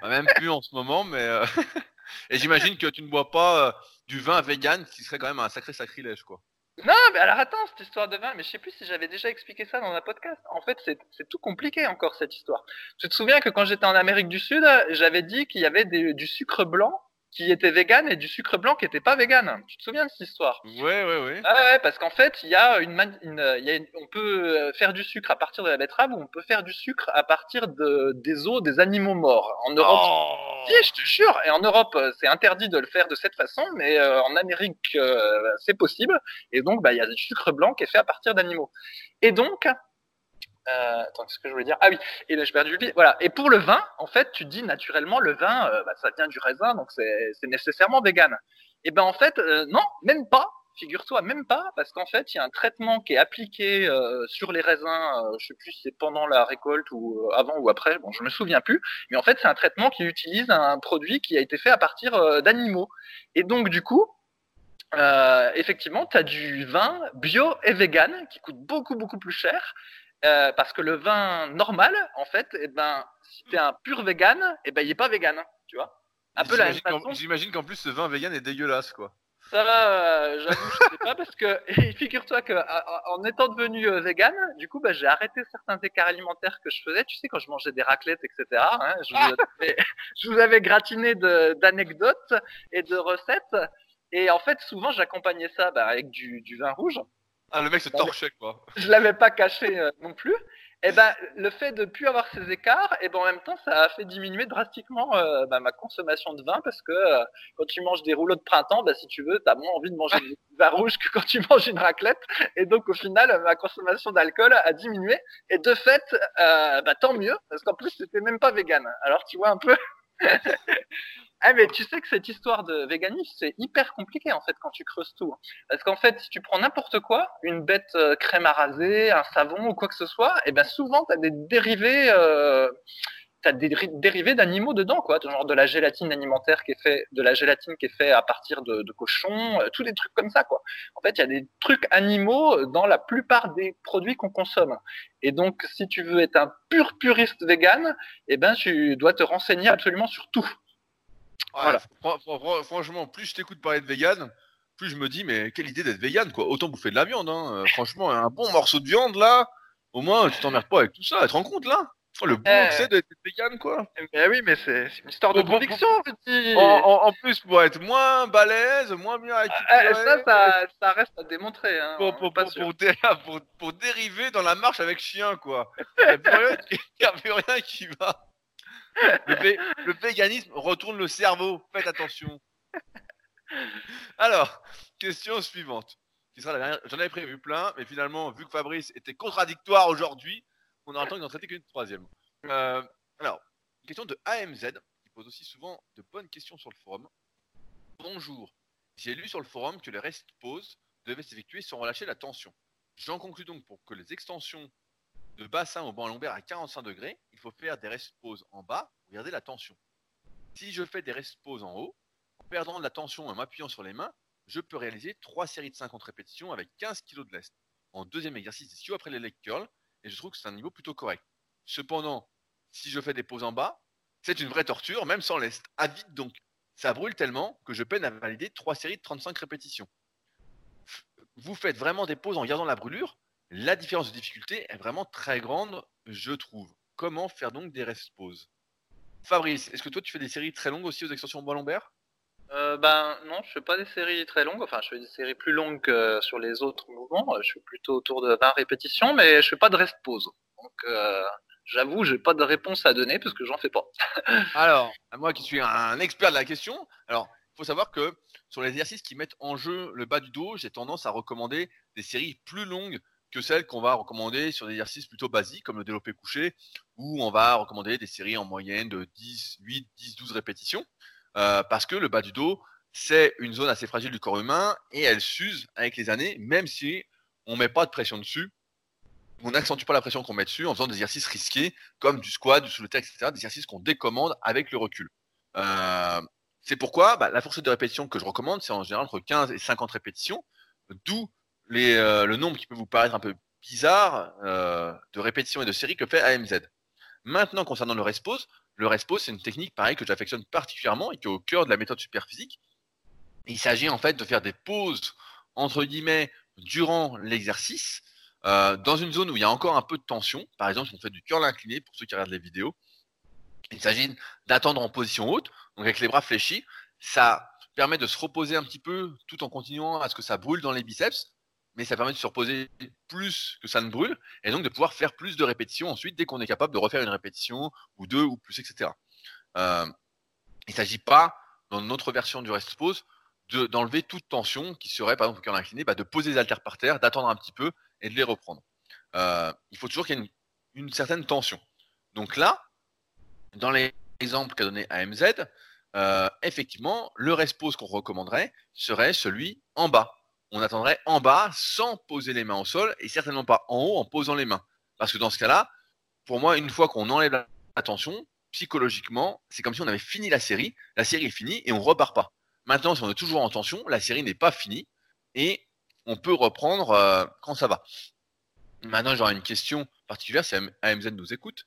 Bah, même plus en ce moment, mais. [LAUGHS] Et j'imagine que tu ne bois pas du vin vegan, ce qui serait quand même un sacré sacrilège, quoi. Non, mais alors attends, cette histoire de vin, mais je sais plus si j'avais déjà expliqué ça dans un podcast. En fait, c'est tout compliqué encore cette histoire. Tu te souviens que quand j'étais en Amérique du Sud, j'avais dit qu'il y avait du sucre blanc qui était vegan et du sucre blanc qui était pas vegan. Tu te souviens de cette histoire? Ouais, ouais, ouais. Ah ouais, parce qu'en fait, il y a une, y a on peut euh, faire du sucre à partir de la betterave ou on peut faire du sucre à partir de des os des animaux morts. En Europe, oh je te jure, et en Europe, euh, c'est interdit de le faire de cette façon, mais euh, en Amérique, c'est possible. Et donc, bah, il y a du sucre blanc qui est fait à partir d'animaux. Et donc, euh, attends, qu'est-ce que je voulais dire? Ah oui, et là j'ai perdu le Voilà. Et pour le vin, en fait, tu dis naturellement le vin, euh, bah, ça vient du raisin, donc c'est nécessairement vegan. Et ben en fait, euh, non, même pas. Figure-toi, même pas, parce qu'en fait, il y a un traitement qui est appliqué sur les raisins. je sais plus si c'est pendant la récolte ou avant ou après. Bon, je me souviens plus. Mais en fait, c'est un traitement qui utilise un produit qui a été fait à partir d'animaux. Et donc, du coup, effectivement, tu as du vin bio et vegan qui coûte beaucoup beaucoup plus cher euh, parce que le vin normal, en fait, eh ben, si t'es un pur vegan, eh ben, il est pas vegan, tu vois. Un peu J'imagine qu'en plus, ce vin vegan est dégueulasse, quoi. Ça va, euh, j'avoue, je sais pas, parce que [LAUGHS] figure-toi que en étant devenu euh, vegan, du coup, bah, j'ai arrêté certains écarts alimentaires que je faisais. Tu sais, quand je mangeais des raclettes, etc. Hein, je, vous [LAUGHS] avais, je, vous avais, gratiné d'anecdotes et de recettes. Et en fait, souvent, j'accompagnais ça bah, avec du, du vin rouge. Ah, le mec se torchait, quoi. [LAUGHS] Je l'avais pas caché euh, non plus. Et eh ben, le fait de plus avoir ces écarts, et eh ben en même temps, ça a fait diminuer drastiquement euh, bah, ma consommation de vin parce que euh, quand tu manges des rouleaux de printemps, bah, si tu veux, t'as moins envie de manger [LAUGHS] du vin rouge que quand tu manges une raclette. Et donc, au final, ma consommation d'alcool a diminué. Et de fait, bah, tant mieux parce qu'en plus, c'était même pas vegan. Alors, tu vois un peu. [LAUGHS] Ah mais tu sais que cette histoire de véganisme c'est hyper compliqué en fait quand tu creuses tout. Parce qu'en fait si tu prends n'importe quoi, une bête euh, crème à raser, un savon ou quoi que ce soit, et eh ben souvent tu as des dérivés euh, t'as des dérivés d'animaux dedans quoi, genre de la gélatine alimentaire qui est fait de la gélatine qui est fait à partir de, cochons, euh, tous des trucs comme ça quoi. En fait, il y a des trucs animaux dans la plupart des produits qu'on consomme. Et donc si tu veux être un pur puriste vegan, eh ben tu dois te renseigner absolument sur tout franchement, plus je t'écoute parler de vegan, plus je me dis, mais quelle idée d'être vegan, quoi. Autant bouffer de la viande, hein. Euh, franchement, un bon morceau de viande, là, au moins, tu t'emmerdes pas avec tout ça. Tu te rends compte, là? Oh, Le bon euh... c'est d'être vegan, quoi. Mais oui, mais c'est une histoire de conviction, petit. En, plus, pour être moins balèze, moins bien ah, ça, ça, ça, reste à démontrer. Hein, pour, pour, [LAUGHS] pour, pour, dériver dans la marche avec chien, quoi. Il n'y [LAUGHS] a plus rien qui va. Le, véganisme retourne le cerveau. Faites attention. Alors, question suivante. J'en avais prévu plein, mais finalement, vu que Fabrice était contradictoire aujourd'hui, on a le temps d'en traiter qu'une troisième. Euh, alors, question de AMZ, qui pose aussi souvent de bonnes questions sur le forum. Bonjour. J'ai lu sur le forum que les restes pause devaient s'effectuer sans relâcher la tension. J'en conclus donc pour que les extensions de bassin au banc lombaire à 45 degrés, il faut faire des restes pause en bas pour garder la tension. Si je fais des restes pause en haut, en perdant de la tension et en m'appuyant sur les mains, je peux réaliser 3 séries de 50 répétitions avec 15 kg de lest. En deuxième exercice, ici après les leg curls, et je trouve que c'est un niveau plutôt correct. Cependant, si je fais des pauses en bas, c'est une vraie torture, même sans lest. À vite donc. Ça brûle tellement que je peine à valider 3 séries de 35 répétitions. Vous faites vraiment des pauses en gardant la brûlure la différence de difficulté est vraiment très grande, je trouve. Comment faire donc des rest pauses Fabrice, est-ce que toi tu fais des séries très longues aussi aux extensions bois lombaire euh, ben non, je fais pas des séries très longues. Enfin, je fais des séries plus longues que sur les autres mouvements. Je suis plutôt autour de 20 répétitions, mais je fais pas de rest pause. Donc, euh, j'avoue, j'ai pas de réponse à donner parce que j'en fais pas. [LAUGHS] alors, moi qui suis un expert de la question, alors il faut savoir que sur les exercices qui mettent en jeu le bas du dos, j'ai tendance à recommander des séries plus longues que celles qu'on va recommander sur des exercices plutôt basiques comme le développé couché, où on va recommander des séries en moyenne de 10, 8, 10, 12 répétitions, euh, parce que le bas du dos, c'est une zone assez fragile du corps humain et elle s'use avec les années, même si on ne met pas de pression dessus. On n'accentue pas la pression qu'on met dessus en faisant des exercices risqués comme du squat, du soulevé, etc., des exercices qu'on décommande avec le recul. c'est pourquoi bah, la fourchette de répétition que je recommande, c'est en général entre 15 et 50 répétitions, d'où le nombre qui peut vous paraître un peu bizarre de répétitions et de séries que fait AMZ. Maintenant, concernant le respose, le respose, c'est une technique pareil que j'affectionne particulièrement et qui est au cœur de la méthode superphysique. Il s'agit en fait de faire des pauses entre guillemets durant l'exercice euh, dans une zone où il y a encore un peu de tension. Par exemple, si on fait du curl incliné pour ceux qui regardent les vidéos, il s'agit d'attendre en position haute, donc avec les bras fléchis. Ça permet de se reposer un petit peu tout en continuant à ce que ça brûle dans les biceps mais ça permet de se reposer plus que ça ne brûle, et donc de pouvoir faire plus de répétitions ensuite dès qu'on est capable de refaire une répétition, ou deux, ou plus, etc. Euh, il ne s'agit pas, dans notre version du rest pose, d'enlever toute tension qui serait, par exemple, au cœur incliné, bah, de poser les haltères par terre, d'attendre un petit peu et de les reprendre. Euh, il faut toujours qu'il y ait une, certaine tension. Donc là, dans l'exemple qu'a donné AMZ, euh, effectivement, le rest pose qu'on recommanderait serait celui en bas on attendrait en bas sans poser les mains au sol et certainement pas en haut en posant les mains. Parce que dans ce cas-là, pour moi, une fois qu'on enlève la tension, psychologiquement, c'est comme si on avait fini la série, la série est finie et on repart pas. Maintenant, si on est toujours en tension, la série n'est pas finie et on peut reprendre euh, quand ça va. Maintenant, j'aurais une question particulière si AMZ nous écoute,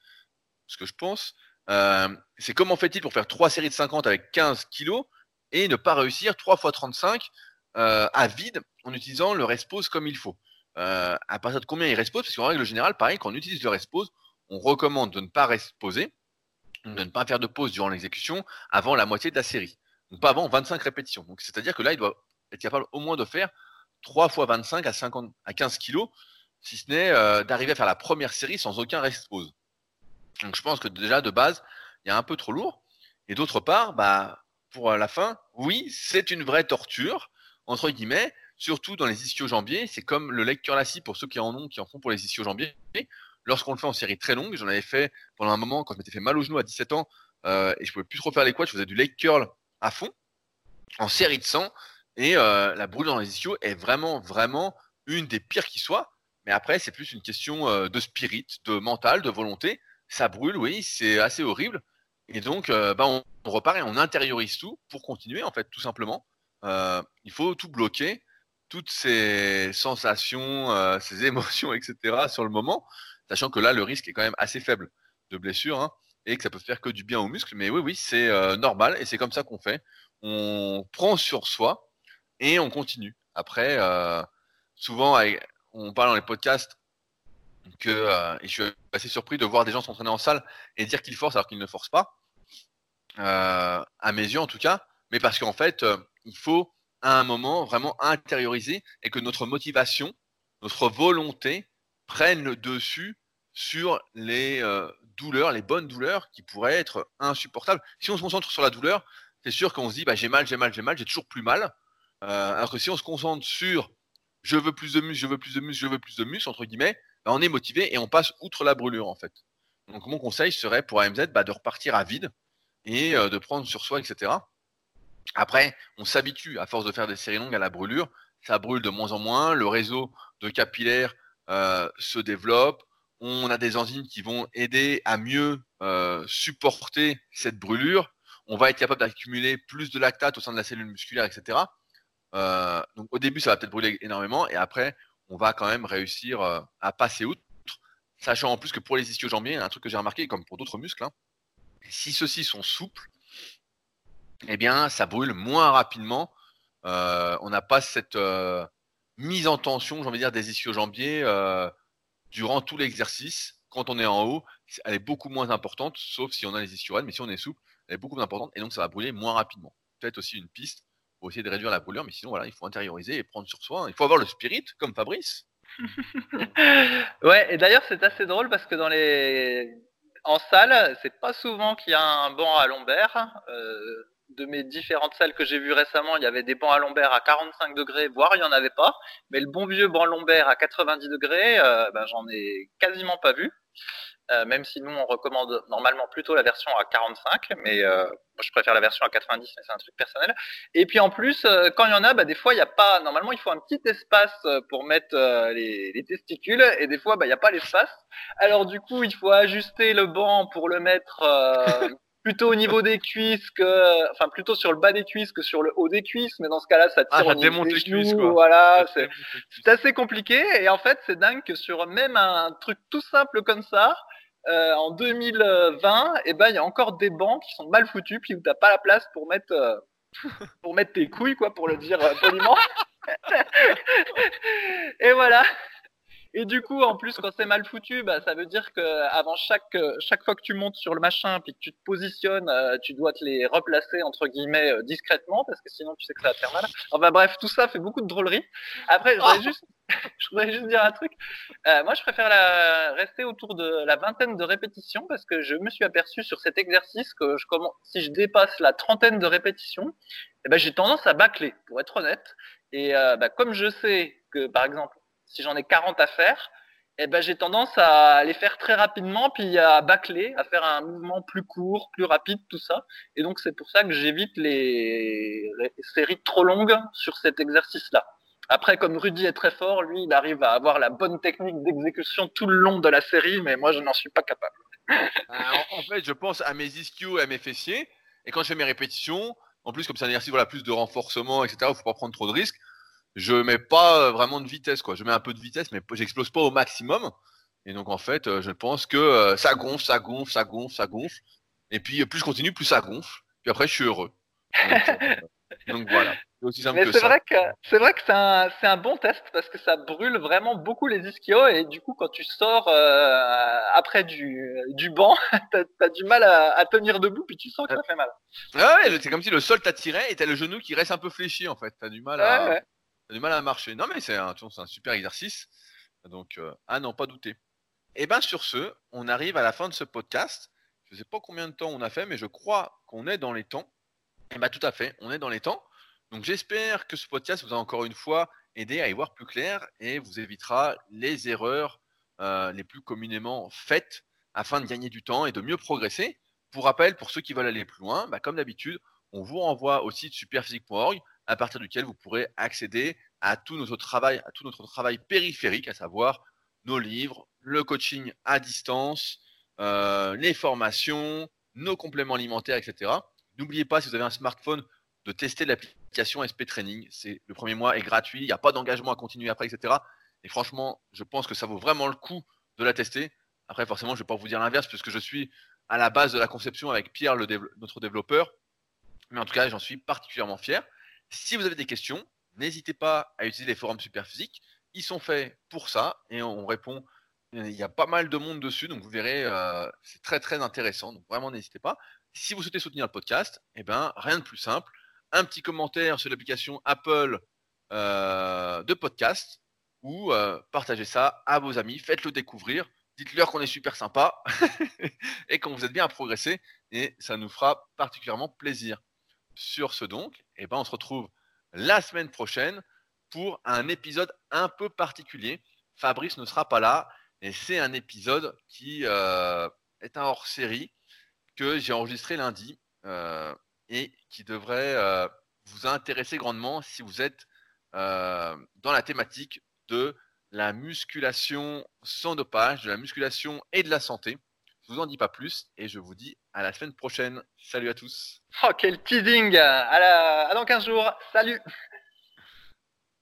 ce que je pense. Euh, c'est comment fait-il pour faire trois séries de 50 avec 15 kilos et ne pas réussir 3 fois 35 euh, à vide en utilisant le respose comme il faut. Euh, à partir de combien il respose? Parce qu'en règle générale, pareil, quand on utilise le respose, on recommande de ne pas resposer, de ne pas faire de pause durant l'exécution avant la moitié de la série. Donc pas avant 25 répétitions. Donc c'est-à-dire que là, il doit être capable au moins de faire 3 fois 25 à 50 à 15 kilos, si ce n'est euh, d'arriver à faire la première série sans aucun respose. Donc je pense que déjà de base, il y a un peu trop lourd. Et d'autre part, bah, pour la fin, oui, c'est une vraie torture entre guillemets, surtout dans les ischio-jambiers. C'est comme le leg curl pour ceux qui en ont, qui en font pour les ischio-jambiers. Lorsqu'on le fait en série très longue, j'en avais fait pendant un moment quand je m'étais fait mal au genou à 17 ans euh, et je pouvais plus trop faire les quads, je faisais du leg curl à fond en série de 100 et euh, la brûlure dans les ischios est vraiment, vraiment une des pires qui soit. Mais après, c'est plus une question euh, de spirit, de mental, de volonté. Ça brûle, oui, c'est assez horrible. Et donc, bah, on, on repart et on intériorise tout pour continuer, en fait, tout simplement. Euh, il faut tout bloquer, toutes ces sensations, euh, ces [LAUGHS] émotions, etc. sur le moment, sachant que là, le risque est quand même assez faible de blessure hein, et que ça peut faire que du bien aux muscles. Mais oui, oui, c'est euh, normal et c'est comme ça qu'on fait. On prend sur soi et on continue. Après, souvent, on parle dans les podcasts que et je suis assez surpris de voir des gens s'entraîner en salle et dire qu'ils forcent alors qu'ils ne forcent pas. à mes yeux, en tout cas, mais parce qu'en fait, il faut à un moment vraiment intérioriser et que notre motivation, notre volonté prenne le dessus sur les euh, douleurs, les bonnes douleurs qui pourraient être insupportables. Si on se concentre sur la douleur, c'est sûr qu'on se dit bah, j'ai mal, j'ai mal, j'ai mal, j'ai toujours plus mal. Euh, alors que si on se concentre sur je veux plus de muscles, je veux plus de muscles, je veux plus de muscles, entre guillemets, bah, on est motivé et on passe outre la brûlure en fait. Donc mon conseil serait pour AMZ bah, de repartir à vide et euh, de prendre sur soi, etc. Après, on s'habitue à force de faire des séries longues à la brûlure. Ça brûle de moins en moins. Le réseau de capillaires euh, se développe. On a des enzymes qui vont aider à mieux euh, supporter cette brûlure. On va être capable d'accumuler plus de lactate au sein de la cellule musculaire, etc. Euh, donc au début, ça va peut-être brûler énormément, et après, on va quand même réussir à passer outre. Sachant en plus que pour les ischio-jambiers, un truc que j'ai remarqué, comme pour d'autres muscles, hein, si ceux-ci sont souples, eh bien, ça brûle moins rapidement. Euh, on n'a pas cette euh, mise en tension, j'ai envie de dire, des ischio-jambiers euh, durant tout l'exercice. Quand on est en haut, elle est beaucoup moins importante, sauf si on a les ischio mais si on est souple, elle est beaucoup plus importante et donc ça va brûler moins rapidement. Peut-être aussi une piste pour essayer de réduire la brûlure, mais sinon, voilà, il faut intérioriser et prendre sur soi. Il faut avoir le spirit, comme Fabrice. [LAUGHS] ouais, et d'ailleurs, c'est assez drôle parce que dans les en salle, c'est pas souvent qu'il y a un banc à lombaire. De mes différentes salles que j'ai vues récemment, il y avait des bancs à lombaire à 45 degrés, voire il n'y en avait pas. Mais le bon vieux banc lombaire à 90 degrés, euh, ben, j'en ai quasiment pas vu. Euh, même si nous on recommande normalement plutôt la version à 45, mais euh, moi je préfère la version à 90, mais c'est un truc personnel. Et puis en plus, quand il y en a, bah, des fois il n'y a pas. Normalement, il faut un petit espace pour mettre les, les, testicules, et des fois bah, il n'y a pas l'espace. Alors du coup, il faut ajuster le banc pour le mettre plutôt au niveau des cuisses que, enfin plutôt sur le bas des cuisses que sur le haut des cuisses, mais dans ce cas-là, ça Ah, tire ça au niveau des les genoux, cuisses, quoi. Voilà, c'est c'est assez compliqué. Et en fait, c'est dingue que sur même un truc tout simple comme ça, euh, en 2020, eh ben il y a encore des bancs qui sont mal foutus, puis où t'as pas la place pour mettre euh, pour mettre tes couilles, quoi, pour le dire euh, poliment. [LAUGHS] et voilà. Et du coup, en plus, quand c'est mal foutu, bah, ça veut dire que avant chaque euh, chaque fois que tu montes sur le machin, puis que tu te positionnes, euh, tu dois te les replacer entre guillemets euh, discrètement, parce que sinon tu sais que ça va te faire mal. Enfin bref, tout ça fait beaucoup de drôleries. Après, je voudrais [LAUGHS] juste, [LAUGHS] je voudrais juste dire un truc. Euh, moi, je préfère la, rester autour de la vingtaine de répétitions, parce que je me suis aperçu sur cet exercice que je commence, si je dépasse la trentaine de répétitions, eh ben, j'ai tendance à bâcler, pour être honnête. Et euh, bah, comme je sais que, par exemple, si j'en ai 40 à faire, eh ben, j'ai tendance à les faire très rapidement, puis à bâcler, à faire un mouvement plus court, plus rapide, tout ça. Et donc, c'est pour ça que j'évite les... séries trop longues sur cet exercice-là. Après, comme Rudy est très fort, lui, il arrive à avoir la bonne technique d'exécution tout le long de la série, mais moi, je n'en suis pas capable. Ah, en, fait, je pense à mes ischios et à mes fessiers. Et quand je fais mes répétitions, en plus, comme c'est un exercice, voilà, plus de renforcement, etc., il faut pas prendre trop de risques. Je mets pas euh, vraiment de vitesse, quoi. Je mets un peu de vitesse, mais j'explose pas au maximum. Et donc, en fait, euh, je pense que euh, ça gonfle, ça gonfle, ça gonfle, ça gonfle. Et puis, plus je continue, plus ça gonfle. Puis après, je suis heureux. Donc, [LAUGHS] donc voilà. C'est aussi simple Mais que c'est ça. vrai que c'est vrai que c'est un, c'est un bon test parce que ça brûle vraiment beaucoup les ischios et du coup quand tu sors euh, après du, du banc, [LAUGHS] t'as as du mal à, à tenir debout puis tu sens que ça fait mal. Ah ouais, c'est comme si le sol t'attirait et t'as le genou qui reste un peu fléchi, en fait. T'as du mal à, Ouais, ouais. Du mal à marcher. Non, mais c'est un, super exercice. Donc, euh, ah non, pas douter. Et ben sur ce, on arrive à la fin de ce podcast. Je sais pas combien de temps on a fait, mais je crois qu'on est dans les temps. Et ben tout à fait, on est dans les temps. Donc j'espère que ce podcast vous a encore une fois aidé à y voir plus clair et vous évitera les erreurs euh, les plus communément faites afin de gagner du temps et de mieux progresser. Pour rappel, pour ceux qui veulent aller plus loin, bah, comme d'habitude, on vous renvoie au site superphysique.org à partir duquel vous pourrez accéder à tout notre travail, à tout notre travail périphérique, à savoir nos livres, le coaching à distance, euh, les formations, nos compléments alimentaires, etc. N'oubliez pas, si vous avez un smartphone, de tester l'application SP Training. C'est le premier mois est gratuit, il n'y a pas d'engagement à continuer après, etc. Et franchement, je pense que ça vaut vraiment le coup de la tester. Après, forcément, je ne vais pas vous dire l'inverse, puisque je suis à la base de la conception avec Pierre, notre développeur. Mais en tout cas, j'en suis particulièrement fier. Si vous avez des questions, n'hésitez pas à utiliser les forums Superphysique. Ils sont faits pour ça et on répond. Il y a pas mal de monde dessus, donc vous verrez, euh, c'est très très intéressant. Donc vraiment, n'hésitez pas. Si vous souhaitez soutenir le podcast, eh ben rien de plus simple. Un petit commentaire sur l'application Apple euh, de podcast ou euh, partagez ça à vos amis, faites-le découvrir, dites-leur qu'on est super sympa [LAUGHS] et qu'on vous aide bien à progresser et ça nous fera particulièrement plaisir. Sur ce donc, eh ben on se retrouve la semaine prochaine pour un épisode un peu particulier. Fabrice ne sera pas là et c'est un épisode qui euh, est un hors-série que j'ai enregistré lundi euh, et qui devrait euh, vous intéresser grandement si vous êtes dans la thématique de la musculation sans dopage, de la musculation et de la santé. Je vous en dis pas plus et je vous dis à la semaine prochaine. Salut à tous. Oh quel teasing à, la, à dans 15 jours. Salut